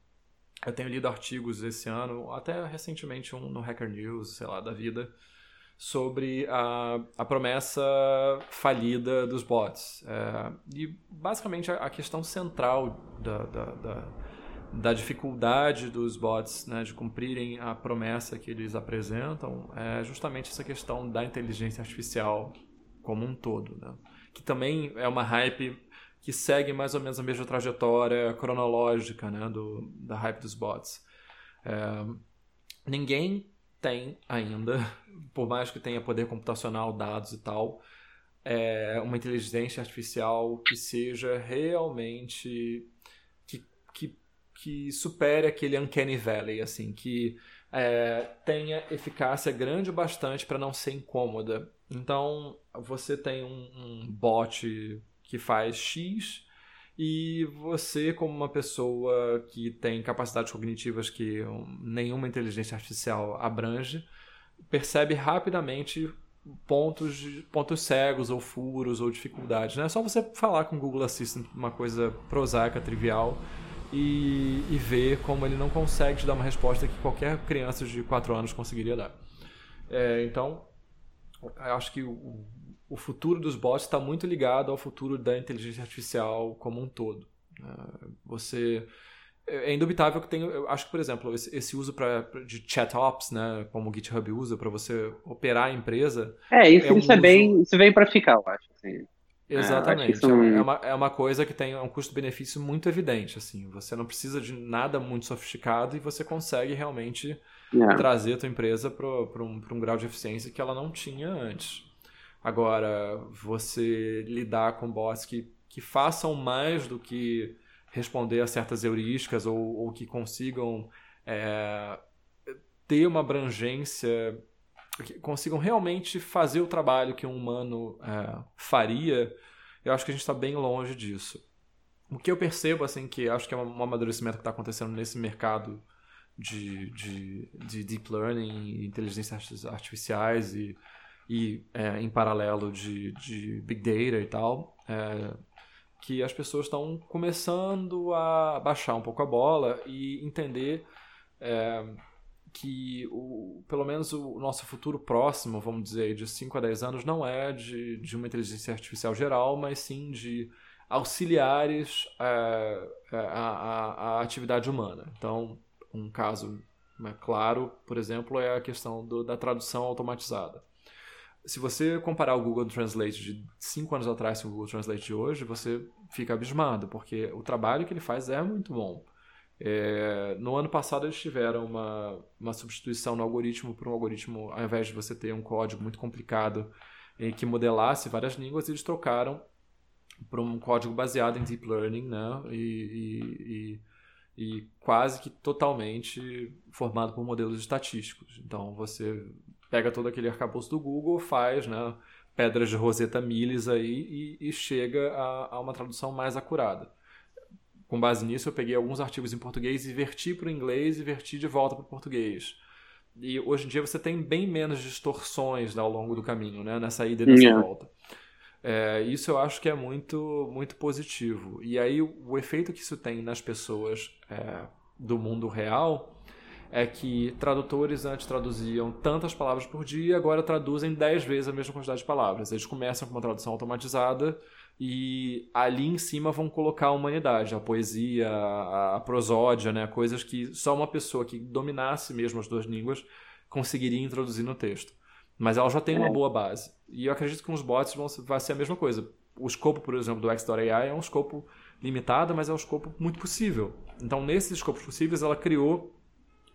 A: eu tenho lido artigos esse ano, até recentemente um no Hacker News, sei lá, da vida, sobre a, a promessa falida dos bots. É, e, basicamente, a, a questão central da, da, da da dificuldade dos bots né, de cumprirem a promessa que eles apresentam é justamente essa questão da inteligência artificial como um todo, né? que também é uma hype que segue mais ou menos a mesma trajetória cronológica né, do, da hype dos bots. É, ninguém tem ainda, por mais que tenha poder computacional, dados e tal, é, uma inteligência artificial que seja realmente que supere aquele Uncanny Valley, assim, que é, tenha eficácia grande o bastante para não ser incômoda. Então, você tem um, um bot que faz X e você, como uma pessoa que tem capacidades cognitivas que nenhuma inteligência artificial abrange, percebe rapidamente pontos, pontos cegos ou furos ou dificuldades. Não é só você falar com o Google Assistant uma coisa prosaica, trivial, e, e ver como ele não consegue te dar uma resposta que qualquer criança de 4 anos conseguiria dar. É, então, eu acho que o, o futuro dos bots está muito ligado ao futuro da inteligência artificial como um todo. É, você é, é indubitável que tem, eu acho que por exemplo esse, esse uso pra, de chat ops, né, como o GitHub usa para você operar a empresa.
B: É isso, é um isso é bem, isso veio para ficar, eu acho. Assim.
A: É, Exatamente. É, é, uma, é uma coisa que tem um custo-benefício muito evidente. assim Você não precisa de nada muito sofisticado e você consegue realmente é. trazer a tua empresa para um, um grau de eficiência que ela não tinha antes. Agora, você lidar com bots que, que façam mais do que responder a certas heurísticas ou, ou que consigam é, ter uma abrangência consigam realmente fazer o trabalho que um humano é, faria, eu acho que a gente está bem longe disso. O que eu percebo, assim, que acho que é um amadurecimento que está acontecendo nesse mercado de, de, de, deep learning, inteligências artificiais e, e é, em paralelo de, de big data e tal, é, que as pessoas estão começando a baixar um pouco a bola e entender é, que o, pelo menos o nosso futuro próximo, vamos dizer, de 5 a 10 anos, não é de, de uma inteligência artificial geral, mas sim de auxiliares é, é à, atividade humana. Então, um caso né, claro, por exemplo, é a questão do, da tradução automatizada. Se você comparar o Google Translate de 5 anos atrás com o Google Translate de hoje, você fica abismado, porque o trabalho que ele faz é muito bom. É, no ano passado eles tiveram uma, uma substituição no algoritmo por um algoritmo, ao invés de você ter um código muito complicado em que modelasse várias línguas, eles trocaram para um código baseado em deep learning, né? E, e, e, e, quase que totalmente formado por modelos estatísticos. Então você pega todo aquele arcabouço do Google, faz, né? Pedras de Rosetta Miles aí e, e chega a, a uma tradução mais acurada com base nisso, eu peguei alguns artigos em português e verti para o inglês e verti de volta para o português. E hoje em dia você tem bem menos distorções né, ao longo do caminho, né, nessa ida e nessa yeah. volta. É, isso eu acho que é muito, muito positivo. E aí o, o efeito que isso tem nas pessoas é, do mundo real é que tradutores antes traduziam tantas palavras por dia, agora traduzem 10 vezes a mesma quantidade de palavras. Eles começam com uma tradução automatizada e ali em cima vão colocar a humanidade, a poesia, a, prosódia, né? coisas que só uma pessoa que dominasse mesmo as duas línguas conseguiria introduzir no texto. Mas ela já tem uma é. boa base. E eu acredito que com os bots vão, vai ser a mesma coisa. O escopo, por exemplo, do X.AI é um escopo limitado, mas é um escopo muito possível. Então, nesses escopos possíveis, ela criou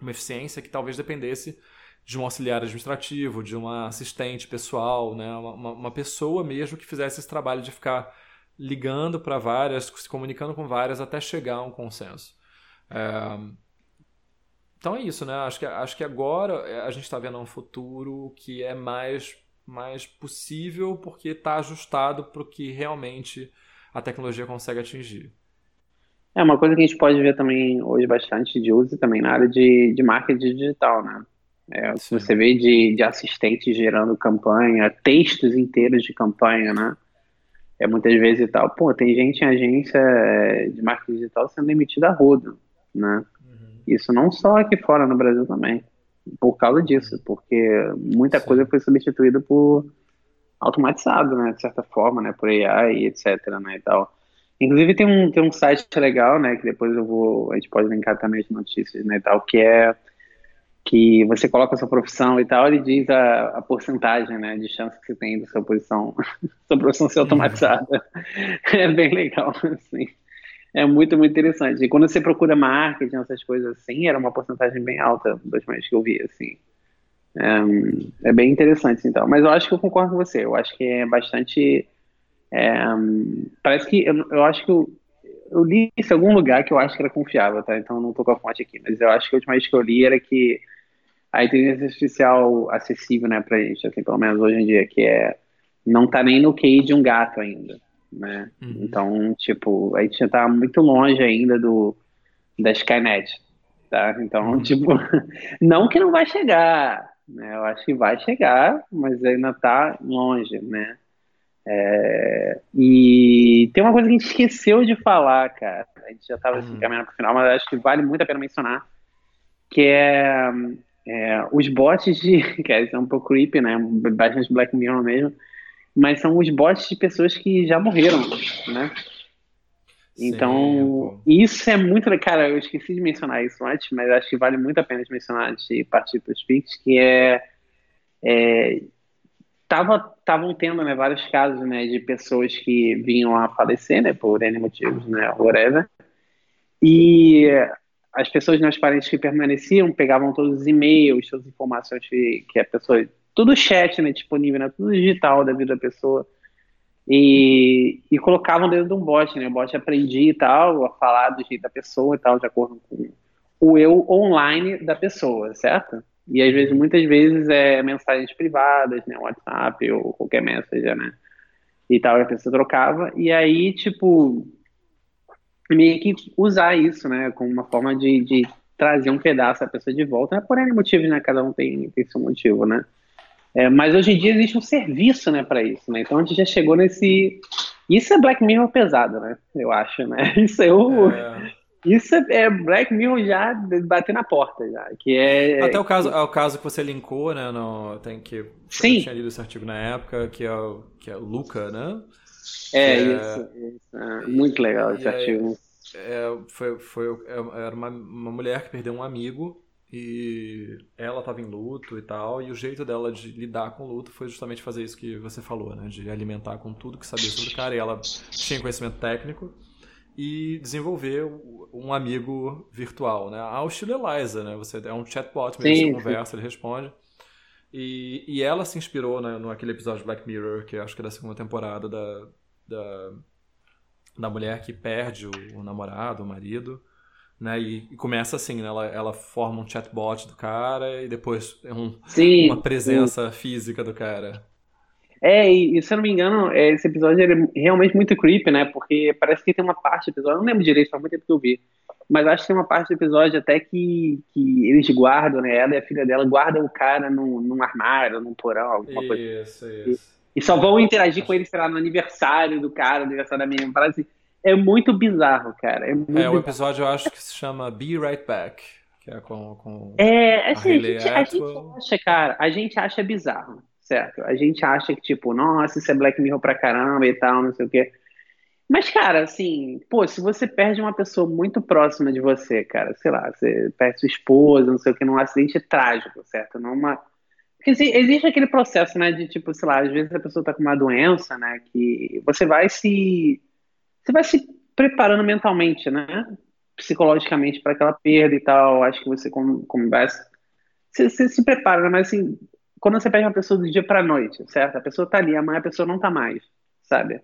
A: uma eficiência que talvez dependesse de um auxiliar administrativo, de uma assistente pessoal, né? uma, uma pessoa mesmo que fizesse esse trabalho de ficar ligando para várias, se comunicando com várias até chegar a um consenso. É... Então é isso, né? Acho que, acho que agora é, a gente está vendo um futuro que é mais, mais possível porque está ajustado para o que realmente a tecnologia consegue atingir.
B: É uma coisa que a gente pode ver também hoje bastante de uso também na área de, de marketing digital, né? É, você vê de, de assistentes gerando campanha, textos inteiros de campanha, né? É muitas vezes e tal. Pô, tem gente em agência é, de marketing digital sendo demitida a rodo, né? Uhum. Isso não só aqui fora, no Brasil também. Por causa disso, uhum. porque muita Sim. coisa foi substituída por automatizado, né? De certa forma, né? Por AI e etc, né? E tal. Inclusive tem um, tem um site legal, né, que depois eu vou, a gente pode linkar também as notícias, né, e tal, que é que você coloca a sua profissão e tal, ele diz a, a porcentagem, né, de chance que você tem da sua posição, sua profissão ser automatizada. é bem legal, assim. É muito, muito interessante. E quando você procura marketing, essas coisas assim, era uma porcentagem bem alta das vezes que eu vi, assim. É, é bem interessante, então. Mas eu acho que eu concordo com você. Eu acho que é bastante é, parece que eu, eu acho que eu, eu, li isso em algum lugar que eu acho que era confiável, tá? Então não tô com a fonte aqui, mas eu acho que a última vez que eu li era que a inteligência artificial acessível, né, pra gente, assim, pelo menos hoje em dia, que é não tá nem no QI de um gato ainda, né? Uhum. Então, tipo, a gente já tá muito longe ainda do da Skynet, tá? Então, uhum. tipo, não que não vai chegar, né? Eu acho que vai chegar, mas ainda tá longe, né? É, e tem uma coisa que a gente esqueceu de falar, cara. A gente já estava assim, hum. caminhando para o final, mas acho que vale muito a pena mencionar, que é, é os bots de... que é um pouco creepy, né? Bastante Black Mirror mesmo. Mas são os bots de pessoas que já morreram, né? Então, Sim, isso é muito. Cara, eu esqueci de mencionar isso antes, mas acho que vale muito a pena de mencionar antes de partir para os pics, que é, é estavam tendo né, vários casos né, de pessoas que vinham a falecer né, por N motivos, né, whatever. E as pessoas, né, os parentes que permaneciam, pegavam todos os e-mails, todas as informações que, que a pessoa. Tudo chat né, disponível, né, tudo digital da vida da pessoa. E, e colocavam dentro de um bot, né? O bot aprendia e tal, a falar do jeito da pessoa e tal, de acordo com o eu online da pessoa, certo? E às vezes, muitas vezes, é mensagens privadas, né? WhatsApp ou qualquer mensagem, né? E tal, a pessoa trocava. E aí, tipo, meio que usar isso, né? Como uma forma de, de trazer um pedaço da pessoa de volta. Né? Por N motivos, né? Cada um tem, tem seu motivo, né? É, mas hoje em dia existe um serviço, né, para isso, né? Então a gente já chegou nesse. Isso é Black Mirror pesado, né? Eu acho, né? Isso é o. É isso é, é Black Mirror já bater na porta, já. Que é.
A: Até o caso, é o caso que você linkou, né? No, tem que.
B: Sim.
A: Eu tinha lido esse artigo na época, que é o, que é o Luca, né?
B: É, é isso, isso. É, muito legal esse artigo.
A: É, foi, foi, é, era uma, uma mulher que perdeu um amigo e ela estava em luto e tal, e o jeito dela de lidar com o luto foi justamente fazer isso que você falou, né? De alimentar com tudo que sabia sobre o cara, e ela tinha conhecimento técnico e desenvolver um amigo virtual, né? Ao estilo Eliza, né? Você é um chatbot, mesmo, sim, você conversa, sim. ele responde. E, e ela se inspirou né, naquele episódio de Black Mirror, que acho que é da segunda temporada, da, da, da mulher que perde o, o namorado, o marido, né? E, e, começa assim, né? Ela, ela forma um chatbot do cara e depois é um, sim, uma presença sim. física do cara.
B: É, e, e, se eu não me engano, é, esse episódio é realmente muito creepy, né? Porque parece que tem uma parte do episódio, eu não lembro direito, faz muito tempo que eu vi. Mas acho que tem uma parte do episódio até que, que eles guardam, né? Ela e a filha dela guardam o cara num, num armário, num porão, alguma coisa.
A: Isso, isso.
B: E, só vão interagir com ele, sei lá, no aniversário do cara, no aniversário da menina. Parece, é muito bizarro, cara. É, muito
A: é o episódio eu acho que se chama Be Right Back. Que é com. com
B: é, assim, a, a, gente, a gente acha, cara, a gente acha bizarro certo? A gente acha que, tipo, nossa, isso é Black Mirror pra caramba e tal, não sei o quê. Mas, cara, assim, pô, se você perde uma pessoa muito próxima de você, cara, sei lá, você perde sua esposa, não sei o que, num acidente trágico, certo? Numa. Porque existe aquele processo, né, de tipo, sei lá, às vezes a pessoa tá com uma doença, né, que você vai se. Você vai se preparando mentalmente, né? Psicologicamente para aquela perda e tal. Acho que você conversa. Você, você se prepara, né? mas assim, quando você pega uma pessoa do dia para noite, certo? A pessoa tá ali, amanhã a pessoa não tá mais, sabe?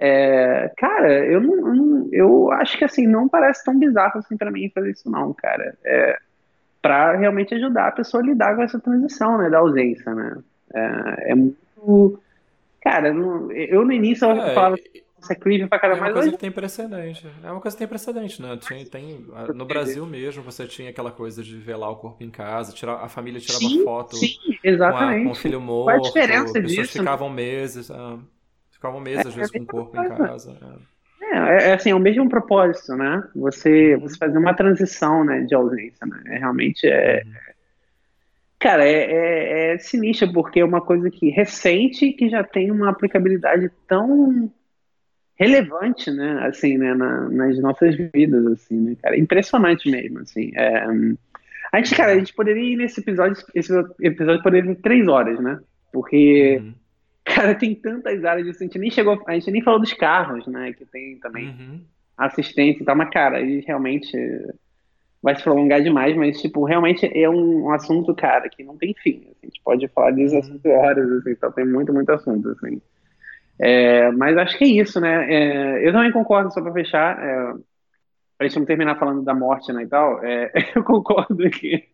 B: É, cara, eu não, eu acho que assim não parece tão bizarro assim para mim fazer isso não, cara. É, para realmente ajudar a pessoa a lidar com essa transição, né, da ausência, né? É, é muito, cara, eu no início eu é, falava isso é creepy pra caramba.
A: É uma coisa que tem precedente. É uma coisa que tem precedente, né? Tinha, tem, no Brasil mesmo, você tinha aquela coisa de velar o corpo em casa, tirar, a família tirava sim, foto
B: sim, exatamente.
A: Com, a, com o filho morto.
B: Qual a diferença
A: pessoas
B: disso?
A: ficavam meses, ah, ficavam meses, às vezes, com o corpo em casa.
B: É. é, é, assim, é o mesmo propósito, né? Você, você fazer uma transição né, de ausência, né? É, realmente é... Uhum. Cara, é, é, é sinistro, porque é uma coisa que recente que já tem uma aplicabilidade tão relevante, né, assim, né, na, nas nossas vidas, assim, né, cara, impressionante mesmo, assim, é, a gente, cara, a gente poderia ir nesse episódio, esse episódio poderia ter três horas, né, porque, uhum. cara, tem tantas áreas, assim, a gente nem chegou, a gente nem falou dos carros, né, que tem também uhum. assistência e tal, mas, cara, aí realmente vai se prolongar demais, mas, tipo, realmente é um, um assunto, cara, que não tem fim, assim, a gente pode falar disso uhum. horas, assim, então tem muito, muito assunto, assim. É, mas acho que é isso, né? É, eu também concordo, só para fechar, é, para gente não terminar falando da morte né, e tal, é, eu concordo que,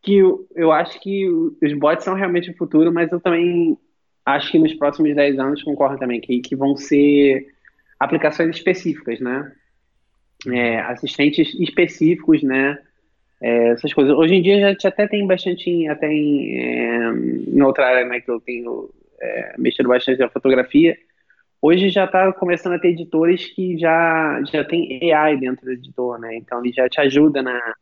B: que eu, eu acho que os bots são realmente o futuro, mas eu também acho que nos próximos 10 anos, concordo também, que, que vão ser aplicações específicas, né? É, assistentes específicos, né? É, essas coisas. Hoje em dia a gente até tem bastante, até em, é, em outra área né, que eu tenho é, mexendo bastante na fotografia, hoje já está começando a ter editores que já, já tem AI dentro do editor, né? Então ele já te ajuda na,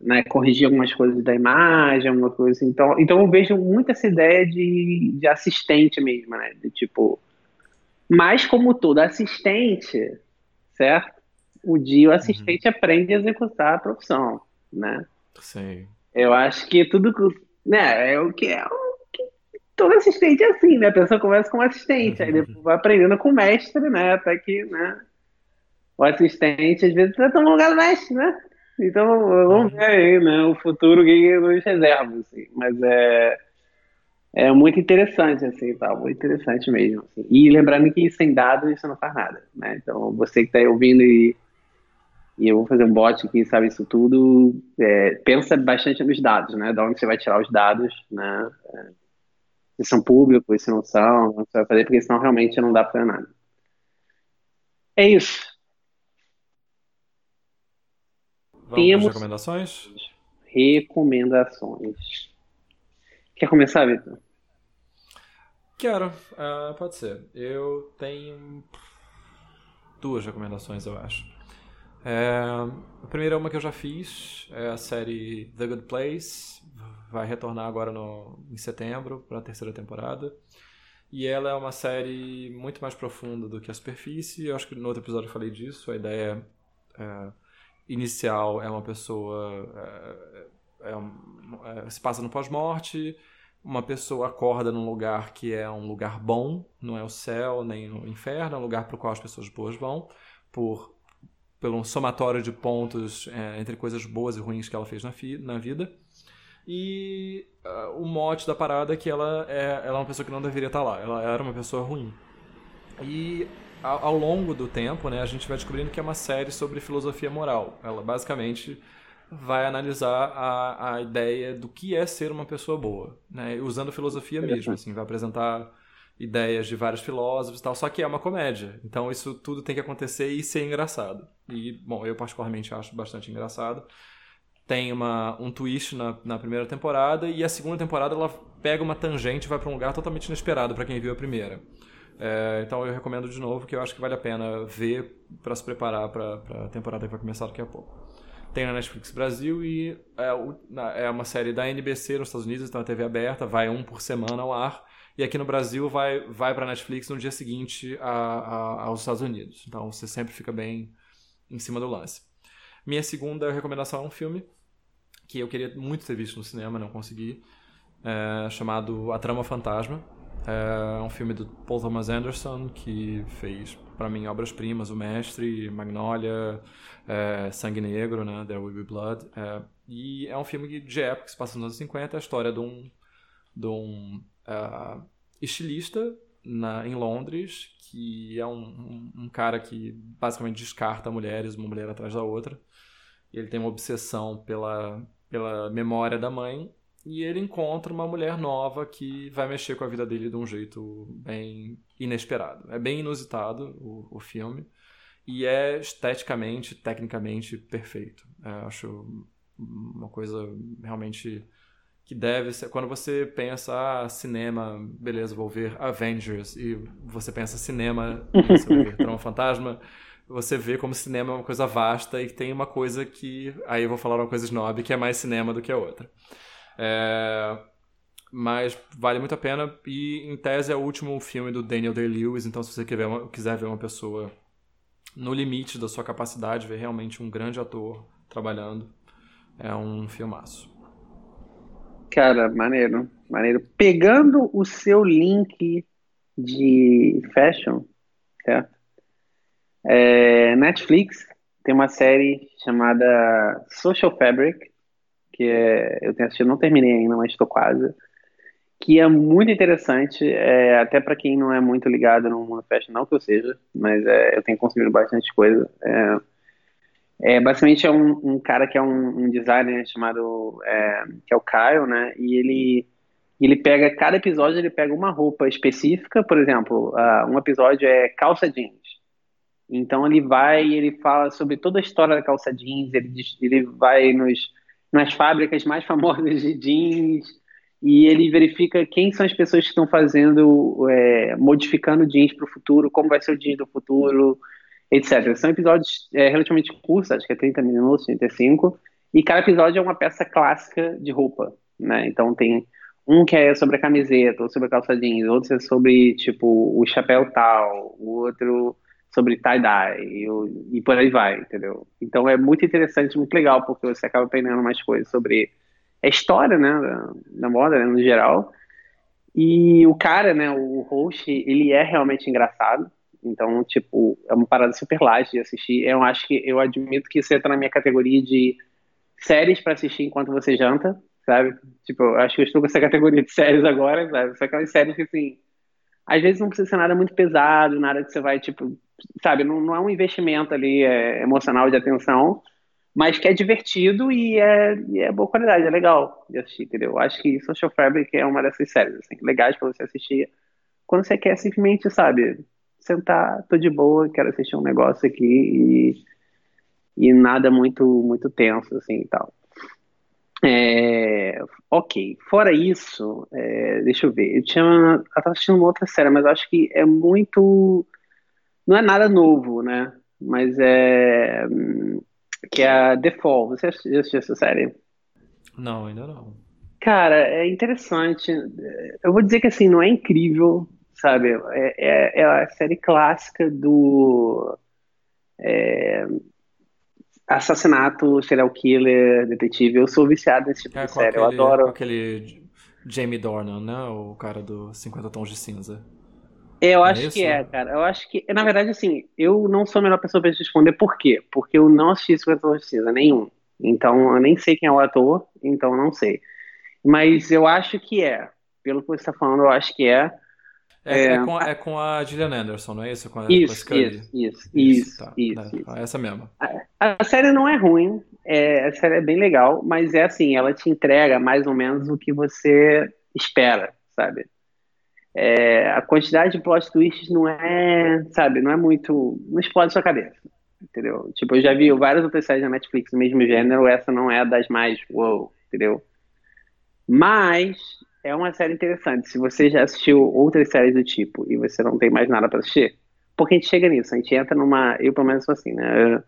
B: na corrigir algumas coisas da imagem, alguma coisa assim. Então, então eu vejo muito essa ideia de, de assistente mesmo, né? De tipo, mas como todo assistente, certo? O dia o uhum. assistente uhum. aprende a executar a profissão, né?
A: Sim.
B: Eu acho que tudo, né? É o que é o todo assistente é assim, né? A pessoa começa como assistente, aí depois vai aprendendo com o mestre, né? Até que, né? O assistente às vezes tá no lugar do mestre, né? Então vamos ver aí, né? O futuro que nos reserva, assim. Mas é, é muito interessante, assim, tá? Muito interessante mesmo. Assim. E lembrando que sem dados isso não faz nada, né? Então você que tá aí ouvindo e, e eu vou fazer um bot que sabe isso tudo, é, pensa bastante nos dados, né? Da onde você vai tirar os dados, né? É, se são públicos, se não são, você vai fazer, porque senão realmente não dá para nada. É isso.
A: Vamos Temos recomendações?
B: Recomendações. Quer começar, Vitor?
A: Quero, uh, pode ser. Eu tenho duas recomendações, eu acho. É, a primeira é uma que eu já fiz, é a série The Good Place, vai retornar agora no, em setembro para a terceira temporada. E ela é uma série muito mais profunda do que a superfície. Eu acho que no outro episódio eu falei disso. A ideia é, inicial é uma pessoa. É, é, um, é, se passa no pós-morte. Uma pessoa acorda num lugar que é um lugar bom, não é o céu nem o inferno, é um lugar para o qual as pessoas boas vão, por pelo somatório de pontos é, entre coisas boas e ruins que ela fez na, na vida. E uh, o mote da parada é que ela é, ela é uma pessoa que não deveria estar lá. Ela era uma pessoa ruim. E ao, ao longo do tempo, né, a gente vai descobrindo que é uma série sobre filosofia moral. Ela basicamente vai analisar a, a ideia do que é ser uma pessoa boa, né? Usando filosofia mesmo, assim, vai apresentar ideias de vários filósofos e tal, só que é uma comédia. Então isso tudo tem que acontecer e ser engraçado. E, bom, eu particularmente acho bastante engraçado. Tem uma, um twist na, na primeira temporada e a segunda temporada ela pega uma tangente e vai para um lugar totalmente inesperado para quem viu a primeira. É, então eu recomendo de novo que eu acho que vale a pena ver para se preparar para a temporada que vai começar daqui a pouco. Tem na Netflix Brasil e é, é uma série da NBC nos Estados Unidos, então é TV aberta, vai um por semana ao ar. E aqui no Brasil vai, vai para Netflix no dia seguinte a, a, aos Estados Unidos. Então você sempre fica bem em cima do lance. Minha segunda recomendação é um filme que eu queria muito ter visto no cinema, não consegui, é, chamado A Trama Fantasma. É um filme do Paul Thomas Anderson que fez, para mim, obras-primas, O Mestre, Magnolia, é, Sangue Negro, né, There Will Be Blood. É, e é um filme de época que se passa nos anos 50, a história de um, de um uh, estilista na, em Londres, que é um, um, um, cara que basicamente descarta mulheres, uma mulher atrás da outra. Ele tem uma obsessão pela, pela memória da mãe e ele encontra uma mulher nova que vai mexer com a vida dele de um jeito bem inesperado. É bem inusitado o, o filme e é esteticamente, tecnicamente perfeito. É, acho uma coisa realmente que deve ser. Quando você pensa ah, cinema, beleza, vou ver Avengers, e você pensa cinema, você vai ver Trama Fantasma, você vê como cinema é uma coisa vasta e tem uma coisa que. Aí eu vou falar uma coisa snob, que é mais cinema do que a outra. É, mas vale muito a pena e, em tese, é o último filme do Daniel Day-Lewis, então se você quiser, quiser ver uma pessoa no limite da sua capacidade, ver realmente um grande ator trabalhando, é um filmaço.
B: Cara, maneiro, maneiro. Pegando o seu link de fashion, certo? É, Netflix tem uma série chamada Social Fabric, que é, eu tenho assistido, não terminei ainda, mas estou quase, que é muito interessante, é, até para quem não é muito ligado no mundo fashion, não que eu seja, mas é, eu tenho consumido bastante coisa. É, é, basicamente é um, um, cara que é um, um designer chamado é, que é o Kyle, né? E ele ele pega cada episódio ele pega uma roupa específica, por exemplo, uh, um episódio é calça jeans. Então ele vai e ele fala sobre toda a história da calça jeans. Ele ele vai nos nas fábricas mais famosas de jeans e ele verifica quem são as pessoas que estão fazendo é, modificando jeans para o futuro, como vai ser o jeans do futuro etc. São episódios é, relativamente curtos, acho que é 30 minutos, 35, e cada episódio é uma peça clássica de roupa, né? Então tem um que é sobre a camiseta, ou sobre a calça jeans, outro é sobre, tipo, o chapéu tal, o outro sobre tie-dye, e, por aí vai, entendeu? Então é muito interessante, muito legal, porque você acaba aprendendo mais coisas sobre a história, né, da, da moda, né, no geral. E o cara, né, o host, ele é realmente engraçado, então, tipo, é uma parada super light de assistir. Eu acho que eu admito que isso entra na minha categoria de séries para assistir enquanto você janta, sabe? Tipo, eu acho que eu estou com essa categoria de séries agora, sabe? Só aquelas séries que, assim, às vezes não precisa ser nada muito pesado, nada que você vai, tipo, sabe? Não, não é um investimento ali é, emocional de atenção, mas que é divertido e é, e é boa qualidade, é legal de assistir, entendeu? Eu acho que Social Fabric é uma dessas séries, assim, legais para você assistir quando você quer simplesmente, sabe? sentar, tô de boa, quero assistir um negócio aqui e, e nada muito muito tenso assim e tal. É, ok, fora isso, é, deixa eu ver. Eu tinha, eu tava assistindo uma outra série, mas acho que é muito, não é nada novo, né? Mas é que é a Fall. Você já assistiu essa série?
A: Não, ainda não.
B: Cara, é interessante. Eu vou dizer que assim, não é incrível, sabe? É, é, é a série clássica do é, assassinato, serial killer, detetive. Eu sou viciado nesse tipo é, de série, aquele, eu adoro.
A: aquele Jamie Dornan, né? O cara do 50 Tons de Cinza.
B: Eu é acho que é, cara. Eu acho que, na verdade, assim, eu não sou a melhor pessoa para te responder. Por quê? Porque eu não assisti 50 Tons de Cinza, nenhum. Então, eu nem sei quem é o ator, então não sei. Mas eu acho que é. Pelo que você está falando, eu acho que é.
A: É, é, é, com, é com a Gillian Anderson, não é isso? Com a,
B: isso, com a isso, isso, isso, isso,
A: tá,
B: isso,
A: é, essa mesmo.
B: A, a, série não é ruim, é, a série é bem legal, mas é assim, ela te entrega mais ou menos o que você espera, sabe? É, a quantidade de plot twists não é, sabe, não é muito, não explode sua cabeça, entendeu? Tipo, eu já vi várias outras séries da Netflix do mesmo gênero, essa não é das mais wow, entendeu? Mas é uma série interessante. Se você já assistiu outras séries do tipo e você não tem mais nada para assistir, porque a gente chega nisso, a gente entra numa, eu pelo menos sou assim, né?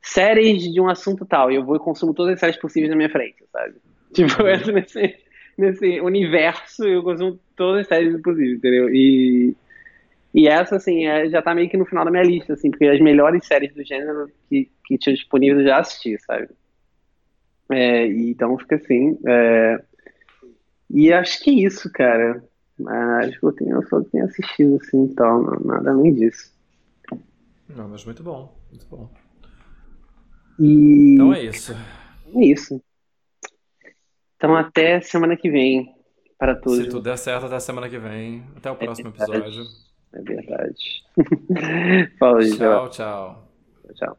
B: séries de um assunto tal, e eu vou e consumo todas as séries possíveis na minha frente, sabe? Tipo, eu entro nesse, nesse universo eu consumo todas as séries possíveis, entendeu? E, e essa, assim, é, já tá meio que no final da minha lista, assim, porque as melhores séries do gênero que, que tinha disponível eu já assisti, sabe? É, então fica assim. É, e acho que é isso, cara. Acho que eu, tenho, eu só tenho assistido, assim, então, nada além disso.
A: Não, mas muito bom, muito bom.
B: E...
A: Então é isso.
B: É isso. Então até semana que vem para todos.
A: Se tudo der certo, até semana que vem. Até o é próximo
B: verdade.
A: episódio.
B: É verdade. Fala,
A: tchau, tchau.
B: Tchau.